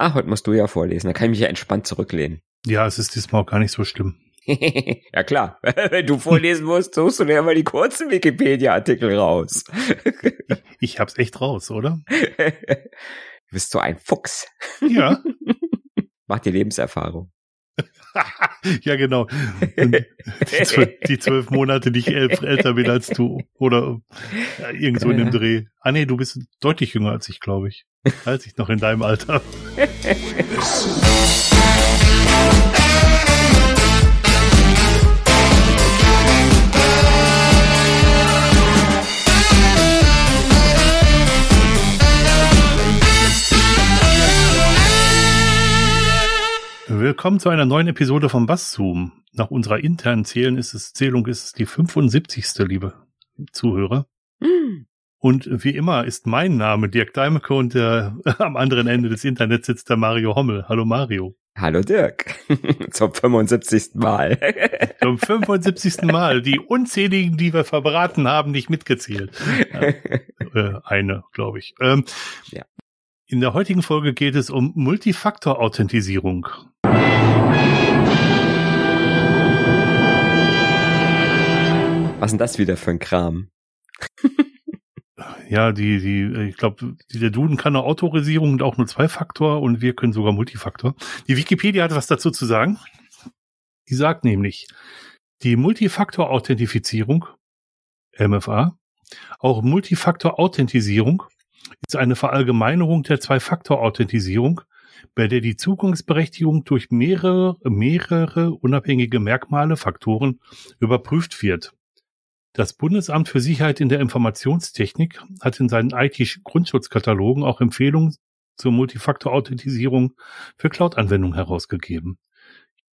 Ah, heute musst du ja vorlesen. Da kann ich mich ja entspannt zurücklehnen. Ja, es ist diesmal auch gar nicht so schlimm. ja klar, wenn du vorlesen musst, suchst du dir mal die kurzen Wikipedia-Artikel raus. ich hab's echt raus, oder? Du bist so ein Fuchs. Ja. Mach die Lebenserfahrung. ja, genau. Die zwölf, Monate, die ich elf, älter bin als du. Oder ja, irgend so in dem Dreh. Ah nee, du bist deutlich jünger als ich, glaube ich. Als ich noch in deinem Alter. Willkommen zu einer neuen Episode vom Basszoom. Nach unserer internen Zählung ist es, Zählung ist es die 75. liebe Zuhörer. Mm. Und wie immer ist mein Name Dirk Deimeke und der, am anderen Ende des Internets sitzt der Mario Hommel. Hallo Mario. Hallo Dirk. Zum 75. Mal. Zum 75. Mal. Die unzähligen, die wir verbraten haben, nicht mitgezählt. Äh, eine, glaube ich. Ähm, ja. In der heutigen Folge geht es um Multifaktor-Authentisierung. Was ist denn das wieder für ein Kram? ja, die, die, ich glaube, der Duden kann eine Autorisierung und auch nur zwei Faktor und wir können sogar Multifaktor. Die Wikipedia hat was dazu zu sagen. Die sagt nämlich, die Multifaktor-Authentifizierung, MFA, auch Multifaktor-Authentisierung ist eine Verallgemeinerung der Zwei-Faktor-Authentisierung bei der die Zugangsberechtigung durch mehrere, mehrere unabhängige Merkmale, Faktoren überprüft wird. Das Bundesamt für Sicherheit in der Informationstechnik hat in seinen IT-Grundschutzkatalogen auch Empfehlungen zur Multifaktor-Authentisierung für Cloud-Anwendungen herausgegeben.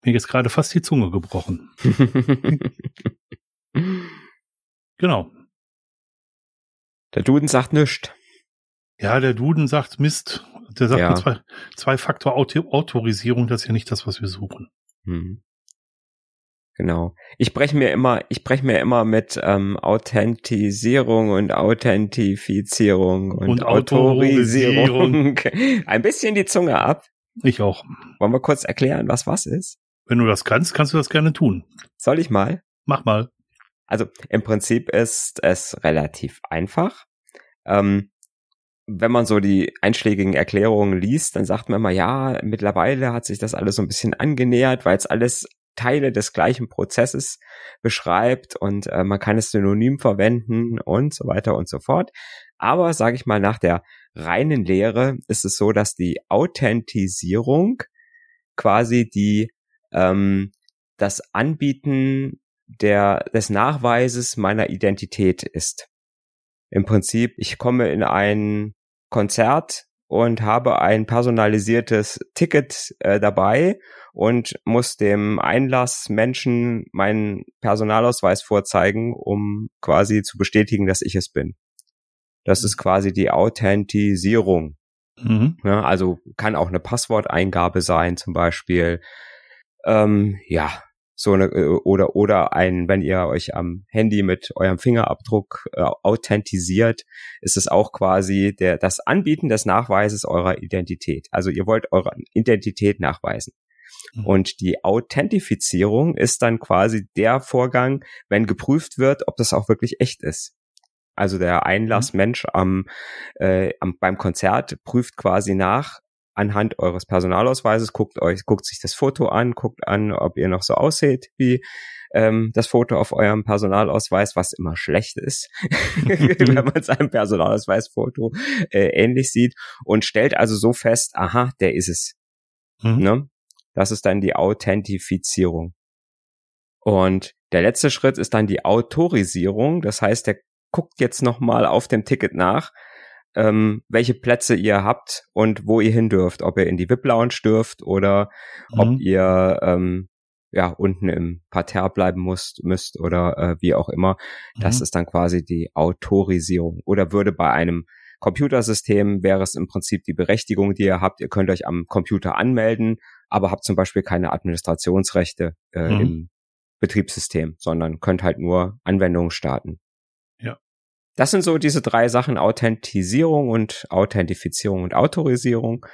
Mir jetzt gerade fast die Zunge gebrochen. genau. Der Duden sagt nichts. Ja, der Duden sagt Mist. Der sagt ja. zwei, zwei Faktor Autorisierung, das ist ja nicht das, was wir suchen. Hm. Genau. Ich breche mir immer, ich breche mir immer mit ähm, Authentisierung und Authentifizierung und, und Autorisierung ein bisschen die Zunge ab. Ich auch. Wollen wir kurz erklären, was was ist? Wenn du das kannst, kannst du das gerne tun. Soll ich mal? Mach mal. Also im Prinzip ist es relativ einfach. Ähm, wenn man so die einschlägigen Erklärungen liest, dann sagt man immer, ja, mittlerweile hat sich das alles so ein bisschen angenähert, weil es alles Teile des gleichen Prozesses beschreibt und äh, man kann es synonym verwenden und so weiter und so fort. Aber sage ich mal, nach der reinen Lehre ist es so, dass die Authentisierung quasi die ähm, das Anbieten der des Nachweises meiner Identität ist. Im Prinzip, ich komme in ein Konzert und habe ein personalisiertes Ticket äh, dabei und muss dem Einlassmenschen meinen Personalausweis vorzeigen, um quasi zu bestätigen, dass ich es bin. Das ist quasi die Authentisierung. Mhm. Ja, also kann auch eine Passworteingabe sein, zum Beispiel. Ähm, ja, so eine äh, oder oder ein, wenn ihr euch am Handy mit eurem Fingerabdruck äh, authentisiert, ist es auch quasi der das Anbieten des Nachweises eurer Identität. Also ihr wollt eure Identität nachweisen. Mhm. Und die Authentifizierung ist dann quasi der Vorgang, wenn geprüft wird, ob das auch wirklich echt ist. Also der Einlassmensch mhm. am, äh, am beim Konzert prüft quasi nach, anhand eures Personalausweises, guckt euch, guckt sich das Foto an, guckt an, ob ihr noch so aussieht wie ähm, das Foto auf eurem Personalausweis, was immer schlecht ist, wenn man sein Personalausweisfoto äh, ähnlich sieht und stellt also so fest, aha, der ist es. Mhm. Ne? Das ist dann die Authentifizierung. Und der letzte Schritt ist dann die Autorisierung. Das heißt, der guckt jetzt nochmal auf dem Ticket nach, ähm, welche Plätze ihr habt und wo ihr hin dürft, ob ihr in die VIP-Lounge dürft oder mhm. ob ihr ähm, ja unten im Parterre bleiben müsst, müsst oder äh, wie auch immer. Das mhm. ist dann quasi die Autorisierung. Oder würde bei einem Computersystem wäre es im Prinzip die Berechtigung, die ihr habt. Ihr könnt euch am Computer anmelden, aber habt zum Beispiel keine Administrationsrechte äh, mhm. im Betriebssystem, sondern könnt halt nur Anwendungen starten. Das sind so diese drei Sachen, Authentisierung und Authentifizierung und Autorisierung.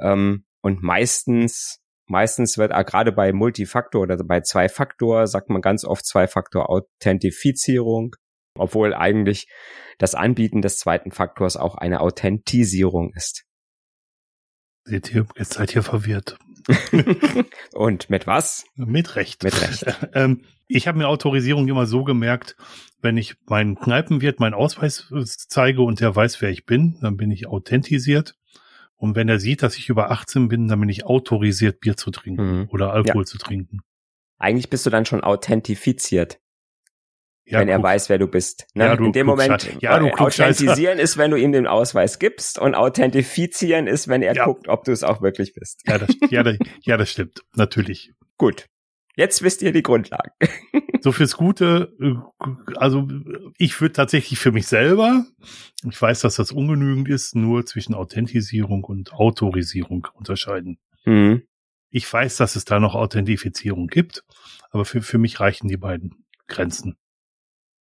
Ähm, und meistens, meistens wird, ah, gerade bei Multifaktor oder bei Zwei-Faktor, sagt man ganz oft Zwei-Faktor-Authentifizierung, obwohl eigentlich das Anbieten des zweiten Faktors auch eine Authentisierung ist. Seht ihr, jetzt seid ihr verwirrt. und mit was? Mit Recht. Mit Recht. ähm, ich habe mir Autorisierung immer so gemerkt, wenn ich meinen Kneipenwirt meinen Ausweis äh, zeige und der weiß, wer ich bin, dann bin ich authentisiert. Und wenn er sieht, dass ich über 18 bin, dann bin ich autorisiert, Bier zu trinken mhm. oder Alkohol ja. zu trinken. Eigentlich bist du dann schon authentifiziert. Ja, wenn er weiß, wer du bist. Ne? Ja, du In dem Moment, ja, du authentisieren ist, wenn du ihm den Ausweis gibst und authentifizieren ist, wenn er ja. guckt, ob du es auch wirklich bist. Ja, das, ja, das, ja, das stimmt. Natürlich. Gut. Jetzt wisst ihr die Grundlagen. so fürs Gute, äh, also ich würde tatsächlich für mich selber, ich weiß, dass das ungenügend ist, nur zwischen Authentisierung und Autorisierung unterscheiden. Mhm. Ich weiß, dass es da noch Authentifizierung gibt, aber für, für mich reichen die beiden Grenzen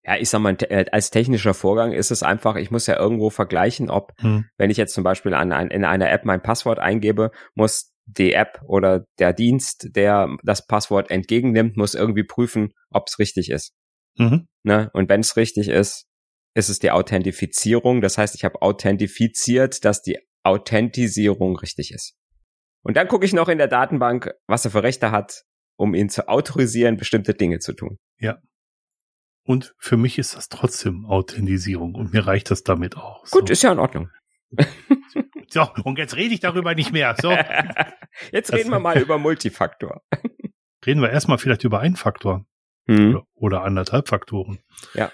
ja, ich sag mal, äh, als technischer Vorgang ist es einfach, ich muss ja irgendwo vergleichen, ob, hm. wenn ich jetzt zum Beispiel an, an, in einer App mein Passwort eingebe, muss die App oder der Dienst, der das Passwort entgegennimmt, muss irgendwie prüfen, ob es richtig ist. Mhm. Ne? Und wenn es richtig ist, ist es die Authentifizierung. Das heißt, ich habe authentifiziert, dass die Authentisierung richtig ist. Und dann gucke ich noch in der Datenbank, was er für Rechte hat, um ihn zu autorisieren, bestimmte Dinge zu tun. Ja. Und für mich ist das trotzdem Authentisierung und mir reicht das damit auch. Gut, so. ist ja in Ordnung. so, und jetzt rede ich darüber nicht mehr. So. Jetzt reden das, wir mal über Multifaktor. Reden wir erstmal vielleicht über einen Faktor hm. oder, oder anderthalb Faktoren. Ja.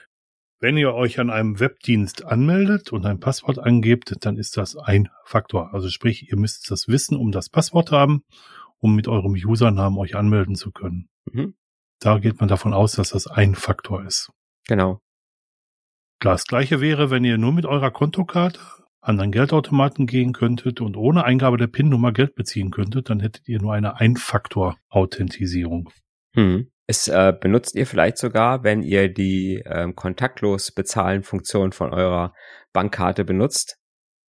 Wenn ihr euch an einem Webdienst anmeldet und ein Passwort angebt, dann ist das ein Faktor. Also sprich, ihr müsst das Wissen um das Passwort haben, um mit eurem Usernamen euch anmelden zu können. Mhm. Da geht man davon aus, dass das ein Faktor ist. Genau. Klar, das gleiche wäre, wenn ihr nur mit eurer Kontokarte an einen Geldautomaten gehen könntet und ohne Eingabe der PIN-Nummer Geld beziehen könntet, dann hättet ihr nur eine Ein-Faktor-Authentisierung. Hm. Es äh, benutzt ihr vielleicht sogar, wenn ihr die ähm, kontaktlos bezahlen Funktion von eurer Bankkarte benutzt.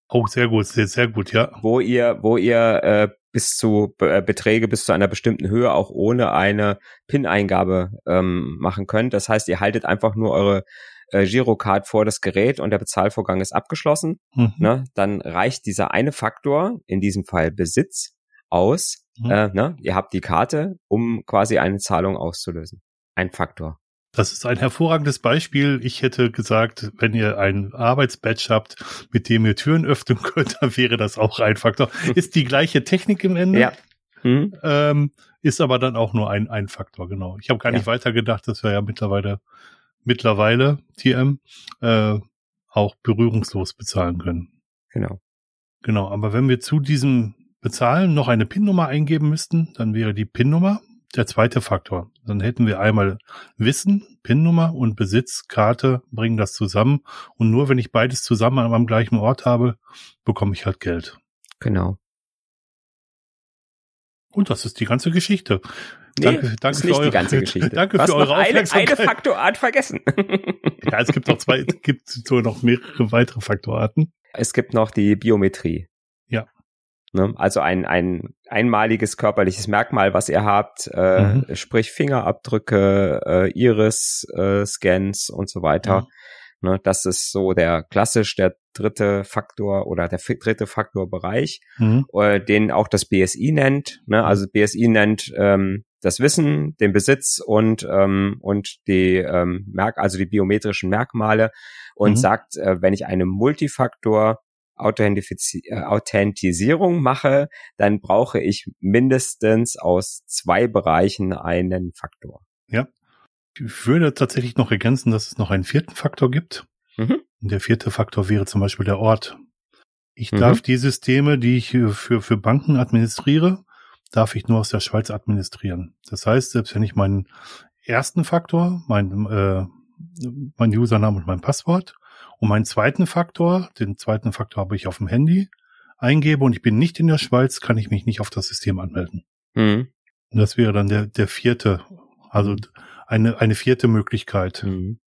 Oh, sehr gut, sehr, sehr gut, ja. Wo ihr, wo ihr äh, bis zu äh, Beträge bis zu einer bestimmten Höhe auch ohne eine PIN-Eingabe ähm, machen könnt. Das heißt, ihr haltet einfach nur eure äh, Girocard vor das Gerät und der Bezahlvorgang ist abgeschlossen. Mhm. Ne? Dann reicht dieser eine Faktor, in diesem Fall Besitz, aus. Mhm. Äh, ne? Ihr habt die Karte, um quasi eine Zahlung auszulösen. Ein Faktor. Das ist ein hervorragendes Beispiel. Ich hätte gesagt, wenn ihr ein Arbeitsbadge habt, mit dem ihr Türen öffnen könnt, dann wäre das auch ein Faktor. Ist die gleiche Technik im Ende. Ja. Mhm. Ähm, ist aber dann auch nur ein, ein Faktor, genau. Ich habe gar nicht ja. weiter gedacht, dass wir ja mittlerweile, mittlerweile, TM, äh, auch berührungslos bezahlen können. Genau. Genau, aber wenn wir zu diesem Bezahlen noch eine PIN-Nummer eingeben müssten, dann wäre die PIN-Nummer der zweite Faktor. Dann hätten wir einmal Wissen, PIN-Nummer und Besitz, Karte, bringen das zusammen. Und nur wenn ich beides zusammen am gleichen Ort habe, bekomme ich halt Geld. Genau. Und das ist die ganze Geschichte. Nee, danke, danke für eure, die ganze Geschichte. danke für eure eine, Aufmerksamkeit. Eine Faktorart vergessen. ja, es gibt noch zwei, es gibt so noch mehrere weitere Faktorarten. Es gibt noch die Biometrie. Ne? Also ein, ein einmaliges körperliches Merkmal, was ihr habt, äh, mhm. sprich Fingerabdrücke, äh, Iris-Scans äh, und so weiter. Mhm. Ne? Das ist so der klassisch der dritte Faktor oder der dritte Faktorbereich, mhm. äh, den auch das BSI nennt. Ne? Also BSI nennt ähm, das Wissen, den Besitz und ähm, und die ähm, Merk also die biometrischen Merkmale und mhm. sagt, äh, wenn ich eine Multifaktor äh, Authentisierung mache, dann brauche ich mindestens aus zwei Bereichen einen Faktor. Ja. Ich würde tatsächlich noch ergänzen, dass es noch einen vierten Faktor gibt. Mhm. Der vierte Faktor wäre zum Beispiel der Ort. Ich mhm. darf die Systeme, die ich für, für Banken administriere, darf ich nur aus der Schweiz administrieren. Das heißt, selbst wenn ich meinen ersten Faktor, mein, äh, mein Username und mein Passwort und meinen zweiten Faktor, den zweiten Faktor habe ich auf dem Handy, eingebe und ich bin nicht in der Schweiz, kann ich mich nicht auf das System anmelden. Mhm. Und das wäre dann der, der vierte, also eine, eine vierte Möglichkeit. Mhm.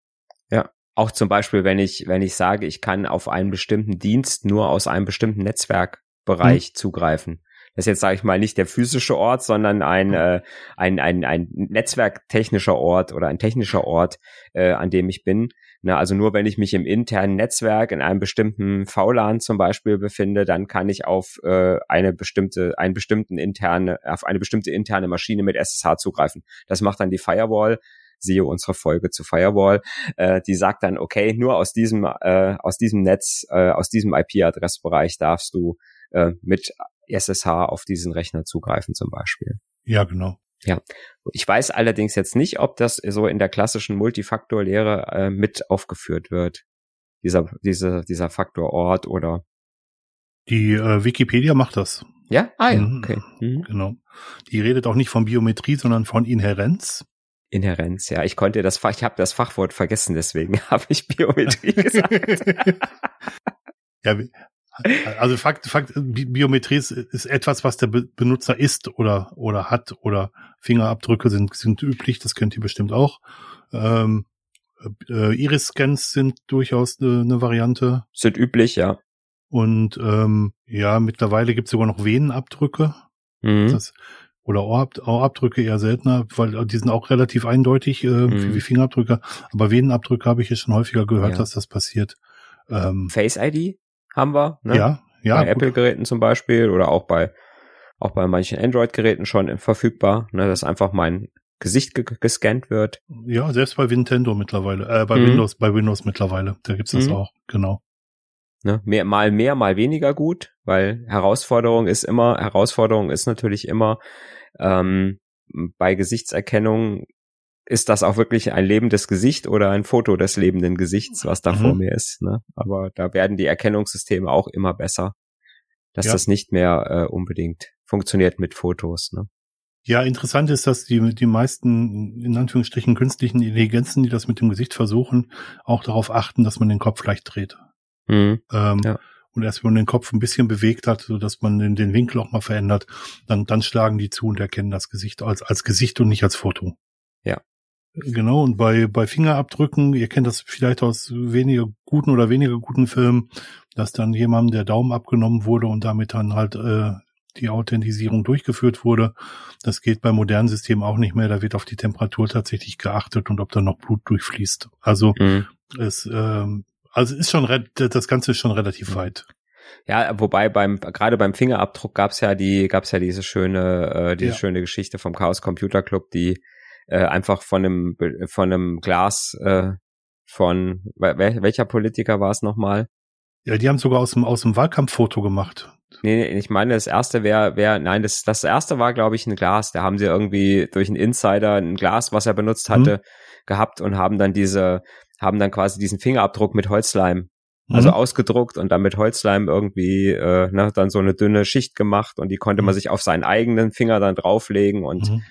Ja. Auch zum Beispiel, wenn ich, wenn ich sage, ich kann auf einen bestimmten Dienst nur aus einem bestimmten Netzwerkbereich mhm. zugreifen, Das ist jetzt, sage ich mal, nicht der physische Ort, sondern ein, äh, ein, ein, ein netzwerktechnischer Ort oder ein technischer Ort, äh, an dem ich bin. Na, also nur wenn ich mich im internen Netzwerk in einem bestimmten VLAN zum Beispiel befinde, dann kann ich auf äh, eine bestimmte, einen bestimmten interne, auf eine bestimmte interne Maschine mit SSH zugreifen. Das macht dann die Firewall siehe unsere Folge zu Firewall, äh, die sagt dann, okay, nur aus diesem, äh, aus diesem Netz, äh, aus diesem IP-Adressbereich darfst du äh, mit SSH auf diesen Rechner zugreifen zum Beispiel. Ja, genau. Ja, ich weiß allerdings jetzt nicht, ob das so in der klassischen Multifaktor-Lehre äh, mit aufgeführt wird. Dieser, diese, dieser Faktor Ort oder. Die äh, Wikipedia macht das. Ja? Ah ja, mhm. okay. Mhm. Genau. Die redet auch nicht von Biometrie, sondern von Inherenz. Inherenz, ja. Ich konnte das Fach, ich habe das Fachwort vergessen, deswegen habe ich Biometrie gesagt. ja, also Fakt, Fakt, Biometrie ist, ist etwas, was der Benutzer ist oder oder hat oder Fingerabdrücke sind sind üblich, das kennt ihr bestimmt auch. Ähm, äh, Iris-Scans sind durchaus eine, eine Variante. Sind üblich, ja. Und ähm, ja, mittlerweile gibt es sogar noch Venenabdrücke. Mhm. Das, oder Ohrabdrücke eher seltener, weil die sind auch relativ eindeutig äh, mhm. wie Fingerabdrücke. Aber Venenabdrücke habe ich ja schon häufiger gehört, ja. dass das passiert. Ähm, Face ID haben wir, ne? Ja, ja. Bei Apple-Geräten zum Beispiel oder auch bei auch bei manchen Android-Geräten schon verfügbar, ne, dass einfach mein Gesicht ge gescannt wird. Ja, selbst bei Nintendo mittlerweile, äh, bei mhm. Windows, bei Windows mittlerweile, da gibt's das mhm. auch, genau. Ne, mehr, mal mehr, mal weniger gut, weil Herausforderung ist immer, Herausforderung ist natürlich immer, ähm, bei Gesichtserkennung ist das auch wirklich ein lebendes Gesicht oder ein Foto des lebenden Gesichts, was da mhm. vor mir ist. Ne? Aber da werden die Erkennungssysteme auch immer besser, dass ja. das nicht mehr äh, unbedingt funktioniert mit Fotos. Ne? Ja, interessant ist, dass die, die meisten, in Anführungsstrichen, künstlichen Intelligenzen, die das mit dem Gesicht versuchen, auch darauf achten, dass man den Kopf leicht dreht. Mhm. Ähm, ja. Und erst wenn man den Kopf ein bisschen bewegt hat, so dass man den, den Winkel auch mal verändert, dann, dann schlagen die zu und erkennen das Gesicht als, als Gesicht und nicht als Foto. Ja. Genau, und bei, bei Fingerabdrücken, ihr kennt das vielleicht aus weniger guten oder weniger guten Filmen, dass dann jemandem der Daumen abgenommen wurde und damit dann halt äh, die Authentisierung durchgeführt wurde. Das geht bei modernen Systemen auch nicht mehr. Da wird auf die Temperatur tatsächlich geachtet und ob da noch Blut durchfließt. Also mhm. es ähm, also ist schon das Ganze ist schon relativ weit. Ja, wobei beim gerade beim Fingerabdruck gab's ja die gab's ja diese schöne äh, diese ja. schöne Geschichte vom Chaos Computer Club, die äh, einfach von einem von einem Glas äh, von welcher Politiker war es nochmal? Ja, die haben sogar aus dem aus dem Wahlkampffoto gemacht. Nee, nee, ich meine, das erste wäre, wär, nein, das, das erste war, glaube ich, ein Glas. Da haben sie irgendwie durch einen Insider ein Glas, was er benutzt hatte, mhm. gehabt und haben dann diese, haben dann quasi diesen Fingerabdruck mit Holzleim also mhm. ausgedruckt und dann mit Holzleim irgendwie äh, ne, dann so eine dünne Schicht gemacht und die konnte mhm. man sich auf seinen eigenen Finger dann drauflegen und mhm.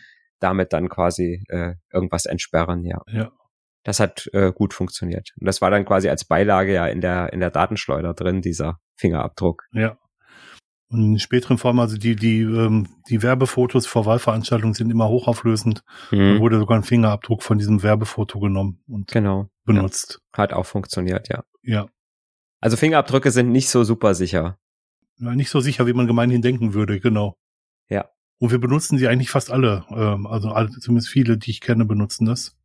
Damit dann quasi äh, irgendwas entsperren, ja. Ja. Das hat äh, gut funktioniert. Und das war dann quasi als Beilage ja in der in der Datenschleuder drin, dieser Fingerabdruck. Ja. Und in späteren Formen, also die, die, ähm, die Werbefotos vor Wahlveranstaltungen sind immer hochauflösend. Mhm. Da wurde sogar ein Fingerabdruck von diesem Werbefoto genommen und genau. benutzt. Ja. Hat auch funktioniert, ja. Ja. Also Fingerabdrücke sind nicht so super sicher. Ja, nicht so sicher, wie man gemeinhin denken würde, genau. Ja. Und wir benutzen sie eigentlich fast alle. Ähm, also alle, zumindest viele, die ich kenne, benutzen das,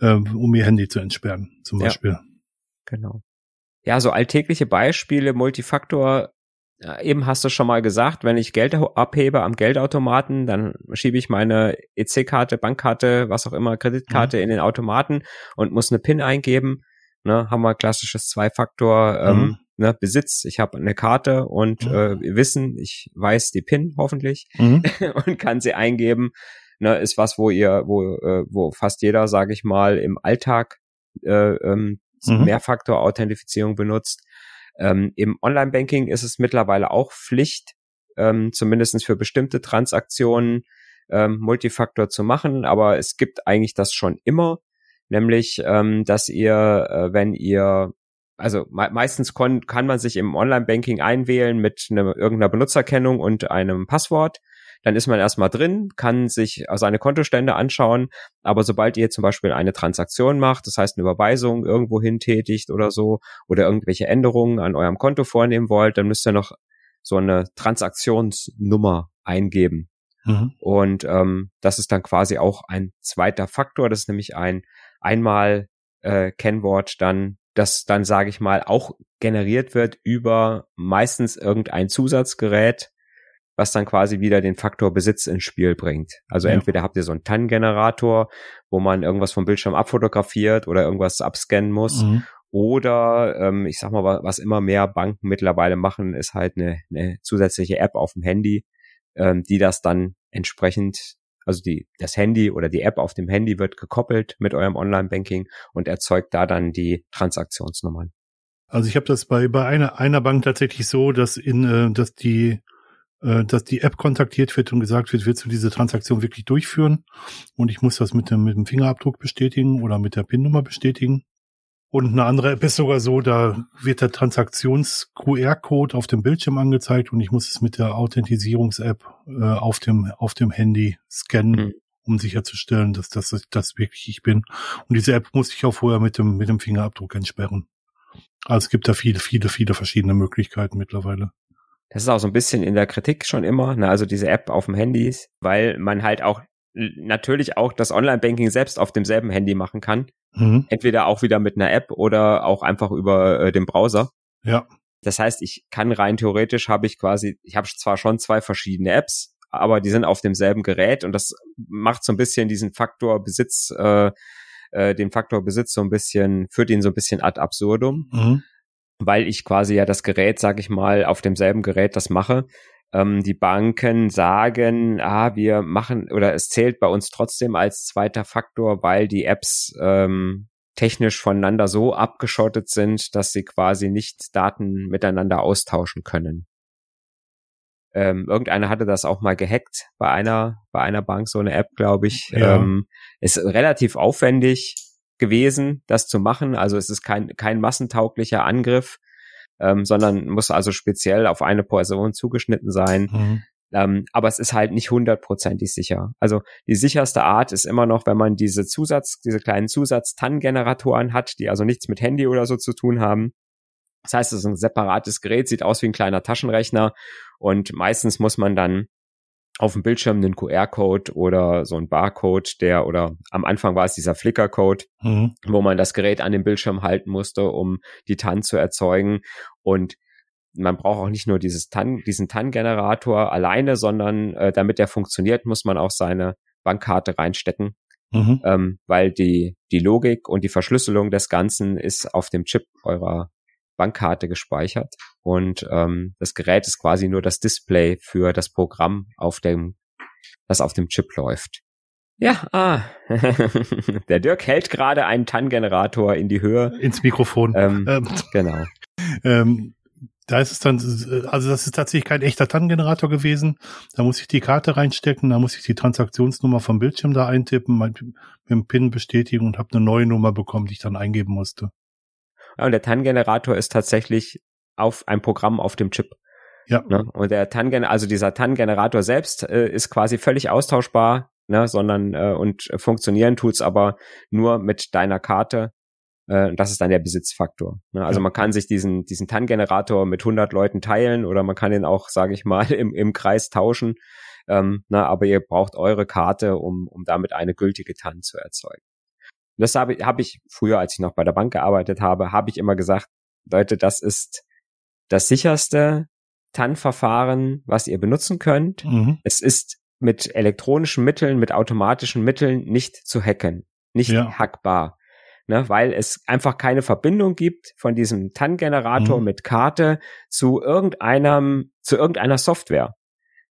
ähm, um ihr Handy zu entsperren, zum Beispiel. Ja. Genau. Ja, so alltägliche Beispiele, Multifaktor Eben hast du schon mal gesagt, wenn ich Geld abhebe am Geldautomaten, dann schiebe ich meine EC-Karte, Bankkarte, was auch immer, Kreditkarte mhm. in den Automaten und muss eine PIN eingeben. Ne, haben wir klassisches Zwei-Faktor ähm, mhm. Ne, Besitz. Ich habe eine Karte und mhm. äh, Wissen, ich weiß die PIN hoffentlich mhm. und kann sie eingeben. Ne, ist was, wo ihr, wo, äh, wo fast jeder, sage ich mal, im Alltag äh, ähm, mhm. Mehrfaktor-Authentifizierung benutzt. Ähm, Im Online-Banking ist es mittlerweile auch Pflicht, ähm, zumindest für bestimmte Transaktionen ähm, Multifaktor zu machen, aber es gibt eigentlich das schon immer, nämlich, ähm, dass ihr, äh, wenn ihr also me meistens kann man sich im Online-Banking einwählen mit einer, irgendeiner Benutzerkennung und einem Passwort dann ist man erstmal drin, kann sich seine Kontostände anschauen, aber sobald ihr zum Beispiel eine Transaktion macht, das heißt eine Überweisung irgendwo hin tätigt oder so, oder irgendwelche Änderungen an eurem Konto vornehmen wollt, dann müsst ihr noch so eine Transaktionsnummer eingeben. Mhm. Und ähm, das ist dann quasi auch ein zweiter Faktor. Das ist nämlich ein einmal äh, Kennwort dann, das dann, sage ich mal, auch generiert wird über meistens irgendein Zusatzgerät, was dann quasi wieder den Faktor Besitz ins Spiel bringt. Also ja. entweder habt ihr so einen TAN-Generator, wo man irgendwas vom Bildschirm abfotografiert oder irgendwas abscannen muss. Mhm. Oder ähm, ich sag mal, was immer mehr Banken mittlerweile machen, ist halt eine, eine zusätzliche App auf dem Handy, ähm, die das dann entsprechend, also die, das Handy oder die App auf dem Handy wird gekoppelt mit eurem Online-Banking und erzeugt da dann die Transaktionsnummern. Also ich habe das bei, bei einer, einer Bank tatsächlich so, dass in, äh, dass die äh, dass die App kontaktiert wird und gesagt wird, willst du diese Transaktion wirklich durchführen? Und ich muss das mit dem, mit dem Fingerabdruck bestätigen oder mit der PIN-Nummer bestätigen. Und eine andere App ist sogar so, da wird der Transaktions-QR-Code auf dem Bildschirm angezeigt und ich muss es mit der Authentisierungs-App äh, auf dem auf dem Handy scannen, mhm. um sicherzustellen, dass das das wirklich ich bin. Und diese App muss ich auch vorher mit dem mit dem Fingerabdruck entsperren. Also es gibt da viele viele viele verschiedene Möglichkeiten mittlerweile. Das ist auch so ein bisschen in der Kritik schon immer, ne, also diese App auf dem Handy, weil man halt auch natürlich auch das Online-Banking selbst auf demselben Handy machen kann. Mhm. Entweder auch wieder mit einer App oder auch einfach über äh, den Browser. Ja. Das heißt, ich kann rein theoretisch habe ich quasi, ich habe zwar schon zwei verschiedene Apps, aber die sind auf demselben Gerät und das macht so ein bisschen diesen Faktor Besitz, äh, äh, den Faktor Besitz so ein bisschen, führt ihn so ein bisschen ad absurdum. Mhm weil ich quasi ja das Gerät, sag ich mal, auf demselben Gerät das mache. Ähm, die Banken sagen, ah, wir machen oder es zählt bei uns trotzdem als zweiter Faktor, weil die Apps ähm, technisch voneinander so abgeschottet sind, dass sie quasi nicht Daten miteinander austauschen können. Ähm, irgendeiner hatte das auch mal gehackt bei einer bei einer Bank so eine App, glaube ich. Ja. Ähm, ist relativ aufwendig gewesen, das zu machen. Also es ist kein, kein massentauglicher Angriff, ähm, sondern muss also speziell auf eine Person zugeschnitten sein. Mhm. Ähm, aber es ist halt nicht hundertprozentig sicher. Also die sicherste Art ist immer noch, wenn man diese Zusatz, diese kleinen Zusatz-TAN-Generatoren hat, die also nichts mit Handy oder so zu tun haben. Das heißt, es ist ein separates Gerät, sieht aus wie ein kleiner Taschenrechner und meistens muss man dann auf dem Bildschirm einen QR-Code oder so ein Barcode, der oder am Anfang war es dieser Flickr-Code, mhm. wo man das Gerät an dem Bildschirm halten musste, um die TAN zu erzeugen. Und man braucht auch nicht nur dieses TAN, diesen TAN-Generator alleine, sondern äh, damit der funktioniert, muss man auch seine Bankkarte reinstecken. Mhm. Ähm, weil die, die Logik und die Verschlüsselung des Ganzen ist auf dem Chip eurer Bankkarte gespeichert und ähm, das Gerät ist quasi nur das Display für das Programm, auf dem, das auf dem Chip läuft. Ja, ah. der Dirk hält gerade einen TAN-Generator in die Höhe. Ins Mikrofon. Ähm, ähm, genau. Ähm, da ist es dann, also das ist tatsächlich kein echter TAN-Generator gewesen. Da muss ich die Karte reinstecken, da muss ich die Transaktionsnummer vom Bildschirm da eintippen, mit dem PIN bestätigen und habe eine neue Nummer bekommen, die ich dann eingeben musste. Ja, und der TAN-Generator ist tatsächlich auf ein Programm auf dem Chip. Ja. Ne? Und der TAN, also dieser TAN-Generator selbst äh, ist quasi völlig austauschbar, ne? sondern äh, und funktionieren tut's aber nur mit deiner Karte. Äh, das ist dann der Besitzfaktor. Ne? Also ja. man kann sich diesen diesen TAN-Generator mit 100 Leuten teilen oder man kann ihn auch, sage ich mal, im, im Kreis tauschen. Ähm, na, ne? aber ihr braucht eure Karte, um, um damit eine gültige TAN zu erzeugen. Und das habe hab ich früher, als ich noch bei der Bank gearbeitet habe, habe ich immer gesagt, Leute, das ist das sicherste TAN-Verfahren, was ihr benutzen könnt. Mhm. Es ist mit elektronischen Mitteln, mit automatischen Mitteln nicht zu hacken, nicht ja. hackbar. Ne, weil es einfach keine Verbindung gibt von diesem TAN-Generator mhm. mit Karte zu irgendeinem, zu irgendeiner Software.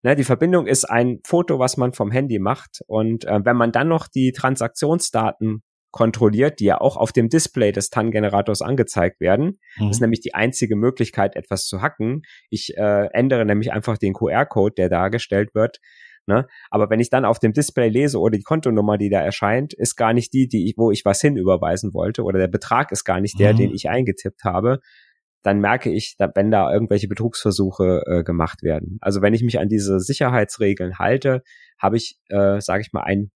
Ne, die Verbindung ist ein Foto, was man vom Handy macht. Und äh, wenn man dann noch die Transaktionsdaten kontrolliert, die ja auch auf dem Display des TAN-Generators angezeigt werden. Mhm. Das ist nämlich die einzige Möglichkeit, etwas zu hacken. Ich äh, ändere nämlich einfach den QR-Code, der dargestellt wird. Ne? Aber wenn ich dann auf dem Display lese oder die Kontonummer, die da erscheint, ist gar nicht die, die ich, wo ich was hinüberweisen wollte oder der Betrag ist gar nicht der, mhm. den ich eingetippt habe, dann merke ich, wenn da irgendwelche Betrugsversuche äh, gemacht werden. Also wenn ich mich an diese Sicherheitsregeln halte, habe ich, äh, sage ich mal, ein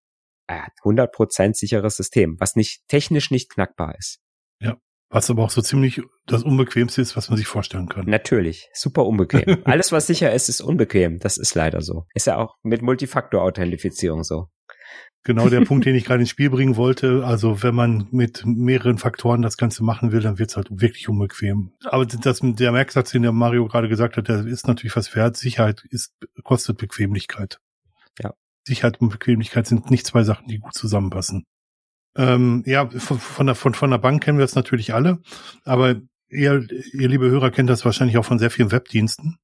100% sicheres System, was nicht technisch nicht knackbar ist. Ja. Was aber auch so ziemlich das Unbequemste ist, was man sich vorstellen kann. Natürlich, super unbequem. Alles, was sicher ist, ist unbequem. Das ist leider so. Ist ja auch mit Multifaktor-Authentifizierung so. Genau der Punkt, den ich gerade ins Spiel bringen wollte. Also wenn man mit mehreren Faktoren das Ganze machen will, dann wird es halt wirklich unbequem. Aber das, der Merksatz, den der Mario gerade gesagt hat, der ist natürlich was wert. Sicherheit ist, kostet Bequemlichkeit. Ja. Sicherheit und Bequemlichkeit sind nicht zwei Sachen, die gut zusammenpassen. Ähm, ja, von, von, der, von, von der Bank kennen wir es natürlich alle, aber ihr, ihr liebe Hörer kennt das wahrscheinlich auch von sehr vielen Webdiensten,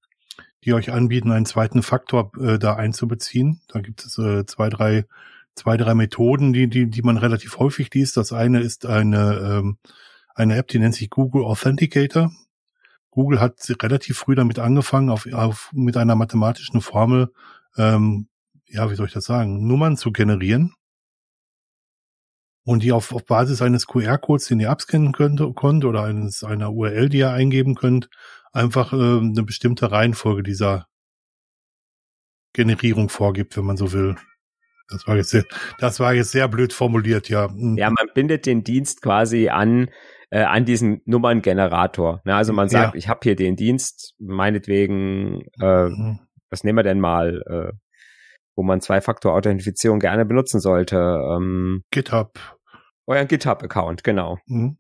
die euch anbieten, einen zweiten Faktor äh, da einzubeziehen. Da gibt es äh, zwei, drei, zwei, drei Methoden, die, die, die man relativ häufig liest. Das eine ist eine, ähm, eine App, die nennt sich Google Authenticator. Google hat relativ früh damit angefangen, auf, auf mit einer mathematischen Formel, ähm, ja, wie soll ich das sagen, Nummern zu generieren und die auf, auf Basis eines QR-Codes, den ihr abscannen könnt, könnt oder eines einer URL, die ihr eingeben könnt, einfach äh, eine bestimmte Reihenfolge dieser Generierung vorgibt, wenn man so will. Das war jetzt sehr, das war jetzt sehr blöd formuliert, ja. Hm. Ja, man bindet den Dienst quasi an äh, an diesen Nummerngenerator. Ne? Also man sagt, ja. ich habe hier den Dienst, meinetwegen, äh, mhm. was nehmen wir denn mal, äh, wo man Zwei-Faktor-Authentifizierung gerne benutzen sollte. Ähm, GitHub. Euer GitHub-Account, genau. Mhm.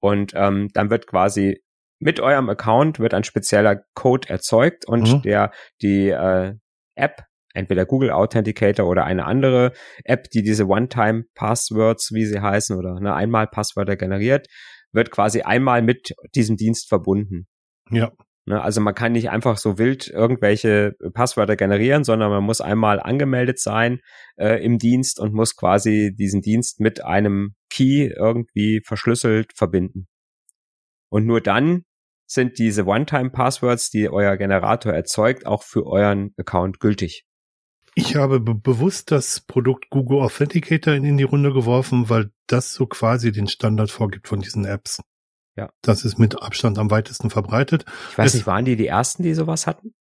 Und ähm, dann wird quasi mit eurem Account wird ein spezieller Code erzeugt und mhm. der die äh, App, entweder Google Authenticator oder eine andere App, die diese One-Time-Passwords, wie sie heißen, oder eine Einmal-Passwörter generiert, wird quasi einmal mit diesem Dienst verbunden. Ja. Ne, also man kann nicht einfach so wild irgendwelche Passwörter generieren, sondern man muss einmal angemeldet sein äh, im Dienst und muss quasi diesen Dienst mit einem Key irgendwie verschlüsselt verbinden. Und nur dann sind diese One-Time-Passwords, die euer Generator erzeugt, auch für euren Account gültig. Ich habe be bewusst das Produkt Google Authenticator in die Runde geworfen, weil das so quasi den Standard vorgibt von diesen Apps. Ja. Das ist mit Abstand am weitesten verbreitet. Ich weiß es, nicht, waren die die ersten, die sowas hatten?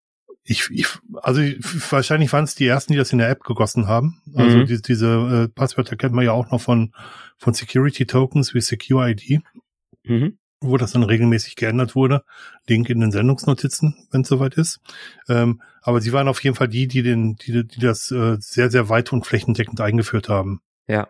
Ich, ich also ich, wahrscheinlich waren es die ersten, die das in der App gegossen haben. Also mhm. die, diese äh, Passwörter kennt man ja auch noch von von Security Tokens wie Secure ID, mhm. wo das dann regelmäßig geändert wurde. Link in den Sendungsnotizen, wenn es soweit ist. Ähm, aber sie waren auf jeden Fall die, die den, die, die das äh, sehr sehr weit und flächendeckend eingeführt haben. Ja.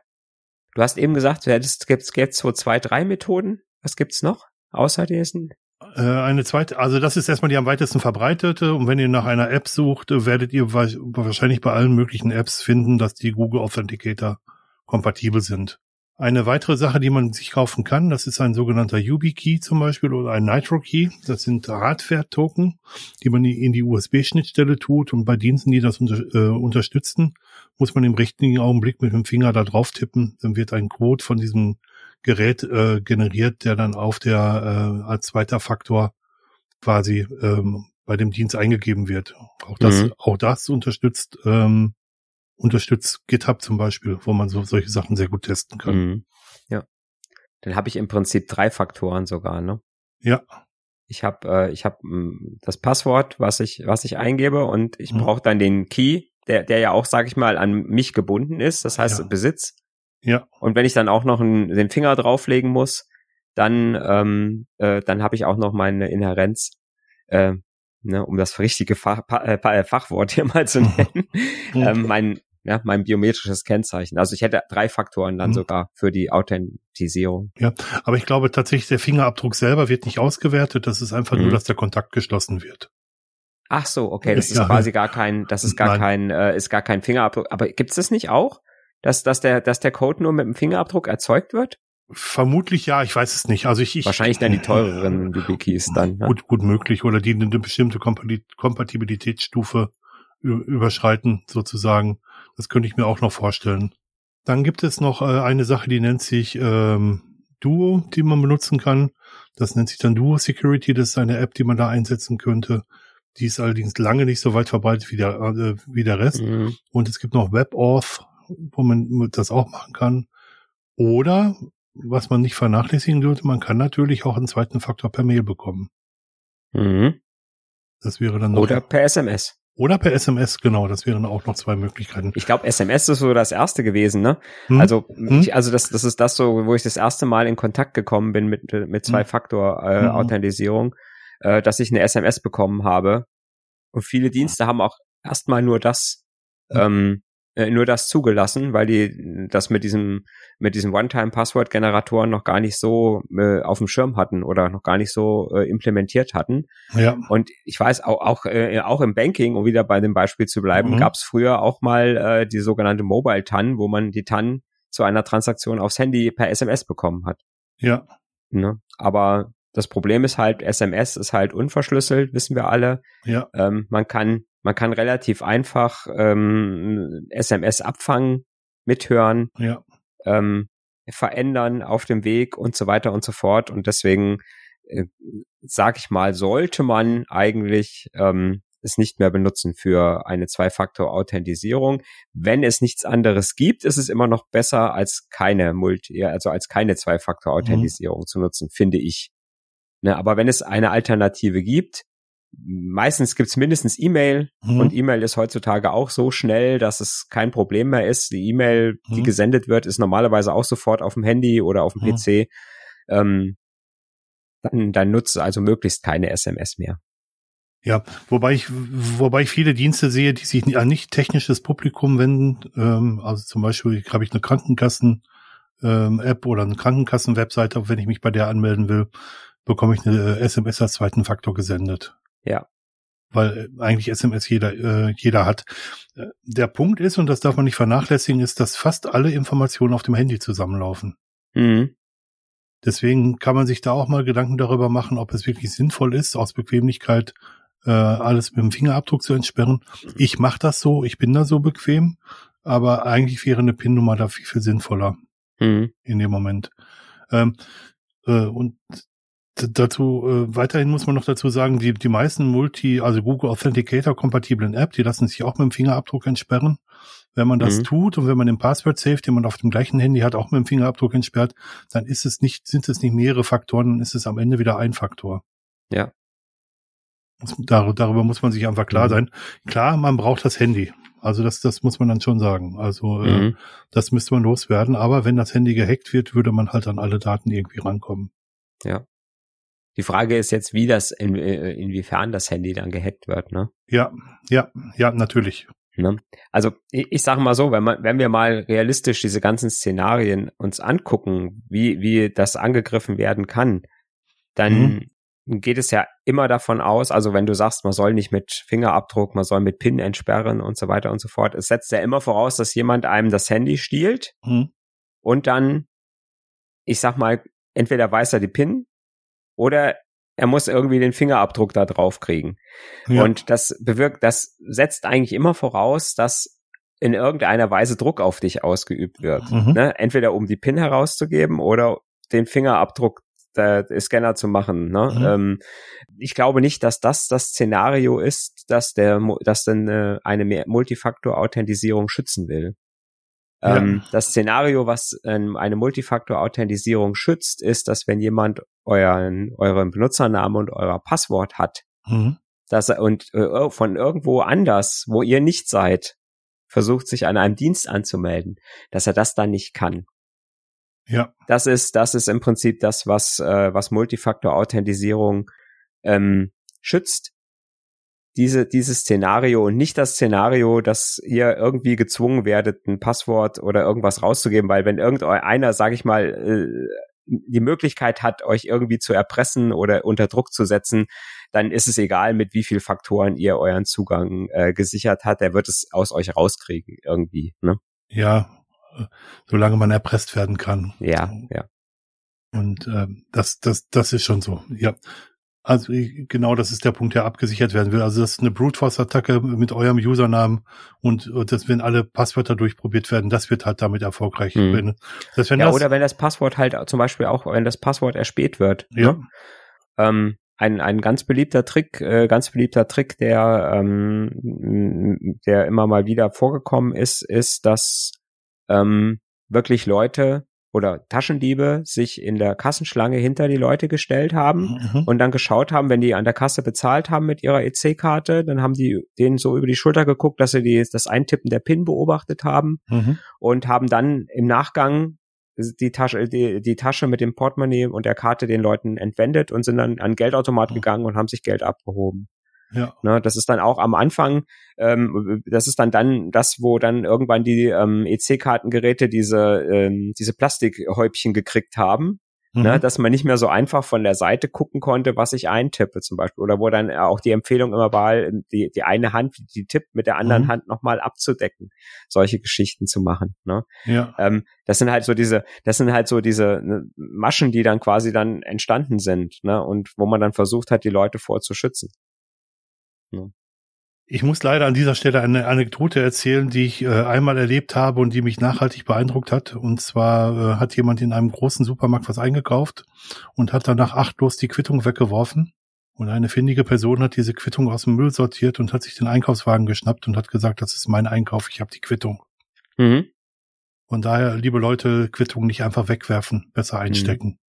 Du hast eben gesagt, es gibt jetzt so zwei, drei Methoden, was gibt's noch außer diesen? Äh, eine zweite, also das ist erstmal die am weitesten verbreitete und wenn ihr nach einer App sucht, werdet ihr wahrscheinlich bei allen möglichen Apps finden, dass die Google Authenticator kompatibel sind. Eine weitere Sache, die man sich kaufen kann, das ist ein sogenannter YubiKey zum Beispiel oder ein Nitro Key. Das sind Hardware-Token, die man in die USB-Schnittstelle tut und bei Diensten, die das unter, äh, unterstützen, muss man im richtigen Augenblick mit dem Finger da drauf tippen. Dann wird ein Code von diesem Gerät äh, generiert, der dann auf der äh, als zweiter Faktor quasi ähm, bei dem Dienst eingegeben wird. Auch das, mhm. auch das unterstützt ähm, unterstützt GitHub zum Beispiel, wo man so solche Sachen sehr gut testen kann. Mhm. Ja, dann habe ich im Prinzip drei Faktoren sogar, ne? Ja. Ich habe äh, ich habe mm, das Passwort, was ich was ich eingebe und ich mhm. brauche dann den Key, der der ja auch, sage ich mal, an mich gebunden ist. Das heißt ja. Besitz. Ja. Und wenn ich dann auch noch einen, den Finger drauflegen muss, dann, ähm, äh, dann habe ich auch noch meine Inherenz, äh, ne, um das richtige Fach, äh, äh, Fachwort hier mal zu nennen, ähm, mein, ja, mein biometrisches Kennzeichen. Also ich hätte drei Faktoren dann mhm. sogar für die Authentisierung. Ja, aber ich glaube tatsächlich, der Fingerabdruck selber wird nicht ausgewertet. Das ist einfach mhm. nur, dass der Kontakt geschlossen wird. Ach so, okay, das ist ja. quasi gar kein, das ist gar Nein. kein, äh, ist gar kein Fingerabdruck. Aber gibt's das nicht auch? Dass, dass, der, dass der Code nur mit dem Fingerabdruck erzeugt wird? Vermutlich ja, ich weiß es nicht. Also ich, ich wahrscheinlich dann die teureren YubiKeys dann. Ne? Gut, gut möglich oder die eine bestimmte Kompatibilitätsstufe überschreiten sozusagen. Das könnte ich mir auch noch vorstellen. Dann gibt es noch äh, eine Sache, die nennt sich ähm, Duo, die man benutzen kann. Das nennt sich dann Duo Security. Das ist eine App, die man da einsetzen könnte. Die ist allerdings lange nicht so weit verbreitet wie der, äh, wie der Rest. Mhm. Und es gibt noch WebAuth wo man das auch machen kann. Oder, was man nicht vernachlässigen dürfte, man kann natürlich auch einen zweiten Faktor per Mail bekommen. Mhm. Das wäre dann noch. Oder per SMS. Oder per SMS, genau, das wären auch noch zwei Möglichkeiten. Ich glaube, SMS ist so das erste gewesen, ne? Hm? Also, hm? Ich, also das, das ist das so, wo ich das erste Mal in Kontakt gekommen bin mit, mit Zwei-Faktor-Authentisierung, äh, hm. äh, dass ich eine SMS bekommen habe. Und viele Dienste haben auch erstmal nur das hm. ähm, äh, nur das zugelassen, weil die das mit diesem mit diesem One-Time-Passwort-Generatoren noch gar nicht so äh, auf dem Schirm hatten oder noch gar nicht so äh, implementiert hatten. Ja. Und ich weiß auch auch äh, auch im Banking, um wieder bei dem Beispiel zu bleiben, mhm. gab es früher auch mal äh, die sogenannte Mobile TAN, wo man die TAN zu einer Transaktion aufs Handy per SMS bekommen hat. Ja. Ne? Aber das Problem ist halt, SMS ist halt unverschlüsselt, wissen wir alle. Ja. Ähm, man kann man kann relativ einfach ähm, SMS abfangen, mithören, ja. ähm, verändern auf dem Weg und so weiter und so fort. Und deswegen, äh, sag ich mal, sollte man eigentlich ähm, es nicht mehr benutzen für eine Zwei-Faktor-Authentisierung. Wenn es nichts anderes gibt, ist es immer noch besser als keine Multi, also als keine Zwei-Faktor-Authentisierung mhm. zu nutzen, finde ich. Ne, aber wenn es eine Alternative gibt, meistens gibt's mindestens E-Mail mhm. und E-Mail ist heutzutage auch so schnell, dass es kein Problem mehr ist. Die E-Mail, die mhm. gesendet wird, ist normalerweise auch sofort auf dem Handy oder auf dem mhm. PC. Ähm, dann, dann nutze also möglichst keine SMS mehr. Ja, wobei ich, wobei ich viele Dienste sehe, die sich an nicht technisches Publikum wenden. Ähm, also zum Beispiel habe ich eine Krankenkassen ähm, App oder eine Krankenkassen-Webseite, wenn ich mich bei der anmelden will, bekomme ich eine SMS als zweiten Faktor gesendet. Ja. Weil äh, eigentlich SMS jeder, äh, jeder hat. Äh, der Punkt ist, und das darf man nicht vernachlässigen, ist, dass fast alle Informationen auf dem Handy zusammenlaufen. Mhm. Deswegen kann man sich da auch mal Gedanken darüber machen, ob es wirklich sinnvoll ist, aus Bequemlichkeit äh, alles mit dem Fingerabdruck zu entsperren. Ich mache das so, ich bin da so bequem, aber eigentlich wäre eine PIN-Nummer da viel, viel sinnvoller mhm. in dem Moment. Ähm, äh, und dazu äh, weiterhin muss man noch dazu sagen, die die meisten Multi, also Google Authenticator kompatiblen App, die lassen sich auch mit dem Fingerabdruck entsperren. Wenn man das mhm. tut und wenn man den Password Safe, den man auf dem gleichen Handy hat, auch mit dem Fingerabdruck entsperrt, dann ist es nicht, sind es nicht mehrere Faktoren, dann ist es am Ende wieder ein Faktor. Ja. Das, dar, darüber muss man sich einfach klar mhm. sein. Klar, man braucht das Handy. Also das, das muss man dann schon sagen. Also äh, mhm. äh, das müsste man loswerden. Aber wenn das Handy gehackt wird, würde man halt an alle Daten irgendwie rankommen. Ja. Die Frage ist jetzt, wie das, in, äh, inwiefern das Handy dann gehackt wird, ne? Ja, ja, ja, natürlich. Ne? Also ich, ich sage mal so, wenn man, wenn wir mal realistisch diese ganzen Szenarien uns angucken, wie, wie das angegriffen werden kann, dann mhm. geht es ja immer davon aus, also wenn du sagst, man soll nicht mit Fingerabdruck, man soll mit PIN entsperren und so weiter und so fort, es setzt ja immer voraus, dass jemand einem das Handy stiehlt mhm. und dann, ich sag mal, entweder weiß er die PIN oder er muss irgendwie den Fingerabdruck da drauf kriegen. Ja. Und das bewirkt, das setzt eigentlich immer voraus, dass in irgendeiner Weise Druck auf dich ausgeübt wird. Mhm. Ne? Entweder um die PIN herauszugeben oder den Fingerabdruck der, Scanner zu machen. Ne? Mhm. Ähm, ich glaube nicht, dass das das Szenario ist, dass der, dass dann äh, eine Multifaktor-Authentisierung schützen will. Ja. Ähm, das Szenario, was ähm, eine Multifaktor-Authentisierung schützt, ist, dass wenn jemand euren, euren Benutzernamen und euer Passwort hat, mhm. dass er und äh, von irgendwo anders, wo ihr nicht seid, versucht sich an einem Dienst anzumelden, dass er das dann nicht kann. Ja. Das ist, das ist im Prinzip das, was, äh, was Multifaktor-Authentisierung ähm, schützt diese, dieses Szenario und nicht das Szenario, dass ihr irgendwie gezwungen werdet, ein Passwort oder irgendwas rauszugeben, weil wenn irgendeiner, sage ich mal, äh, die Möglichkeit hat, euch irgendwie zu erpressen oder unter Druck zu setzen, dann ist es egal, mit wie viel Faktoren ihr euren Zugang äh, gesichert hat. Er wird es aus euch rauskriegen irgendwie. Ne? Ja, solange man erpresst werden kann. Ja, ja. Und äh, das, das, das ist schon so. Ja, also genau, das ist der Punkt, der abgesichert werden will. Also das ist eine Brute Force Attacke mit eurem Usernamen und, und das, wenn alle Passwörter durchprobiert werden, das wird halt damit erfolgreich. Wenn, das, ja, das, oder wenn das Passwort halt zum Beispiel auch, wenn das Passwort erspäht wird. Ja. Ne? Ähm, ein, ein ganz beliebter Trick, äh, ganz beliebter Trick, der, ähm, der immer mal wieder vorgekommen ist, ist, dass ähm, wirklich Leute oder Taschendiebe sich in der Kassenschlange hinter die Leute gestellt haben mhm. und dann geschaut haben, wenn die an der Kasse bezahlt haben mit ihrer EC-Karte, dann haben die denen so über die Schulter geguckt, dass sie die, das Eintippen der PIN beobachtet haben mhm. und haben dann im Nachgang die Tasche, die, die Tasche mit dem Portemonnaie und der Karte den Leuten entwendet und sind dann an Geldautomat mhm. gegangen und haben sich Geld abgehoben. Ja. Ne, das ist dann auch am Anfang, ähm, das ist dann dann das, wo dann irgendwann die ähm, EC-Kartengeräte diese, ähm, diese Plastikhäubchen gekriegt haben. Ne, mhm. Ne, dass man nicht mehr so einfach von der Seite gucken konnte, was ich eintippe zum Beispiel. Oder wo dann auch die Empfehlung immer war, die, die eine Hand, die tippt, mit der anderen mhm. Hand nochmal abzudecken. Solche Geschichten zu machen. Ne? Ja. Ähm, das sind halt so diese, das sind halt so diese ne, Maschen, die dann quasi dann entstanden sind, ne? Und wo man dann versucht hat, die Leute vorzuschützen. Ne? Ich muss leider an dieser Stelle eine Anekdote erzählen, die ich äh, einmal erlebt habe und die mich nachhaltig beeindruckt hat. Und zwar äh, hat jemand in einem großen Supermarkt was eingekauft und hat danach achtlos die Quittung weggeworfen. Und eine findige Person hat diese Quittung aus dem Müll sortiert und hat sich den Einkaufswagen geschnappt und hat gesagt, das ist mein Einkauf, ich habe die Quittung. Mhm. Von daher, liebe Leute, Quittung nicht einfach wegwerfen, besser einstecken. Mhm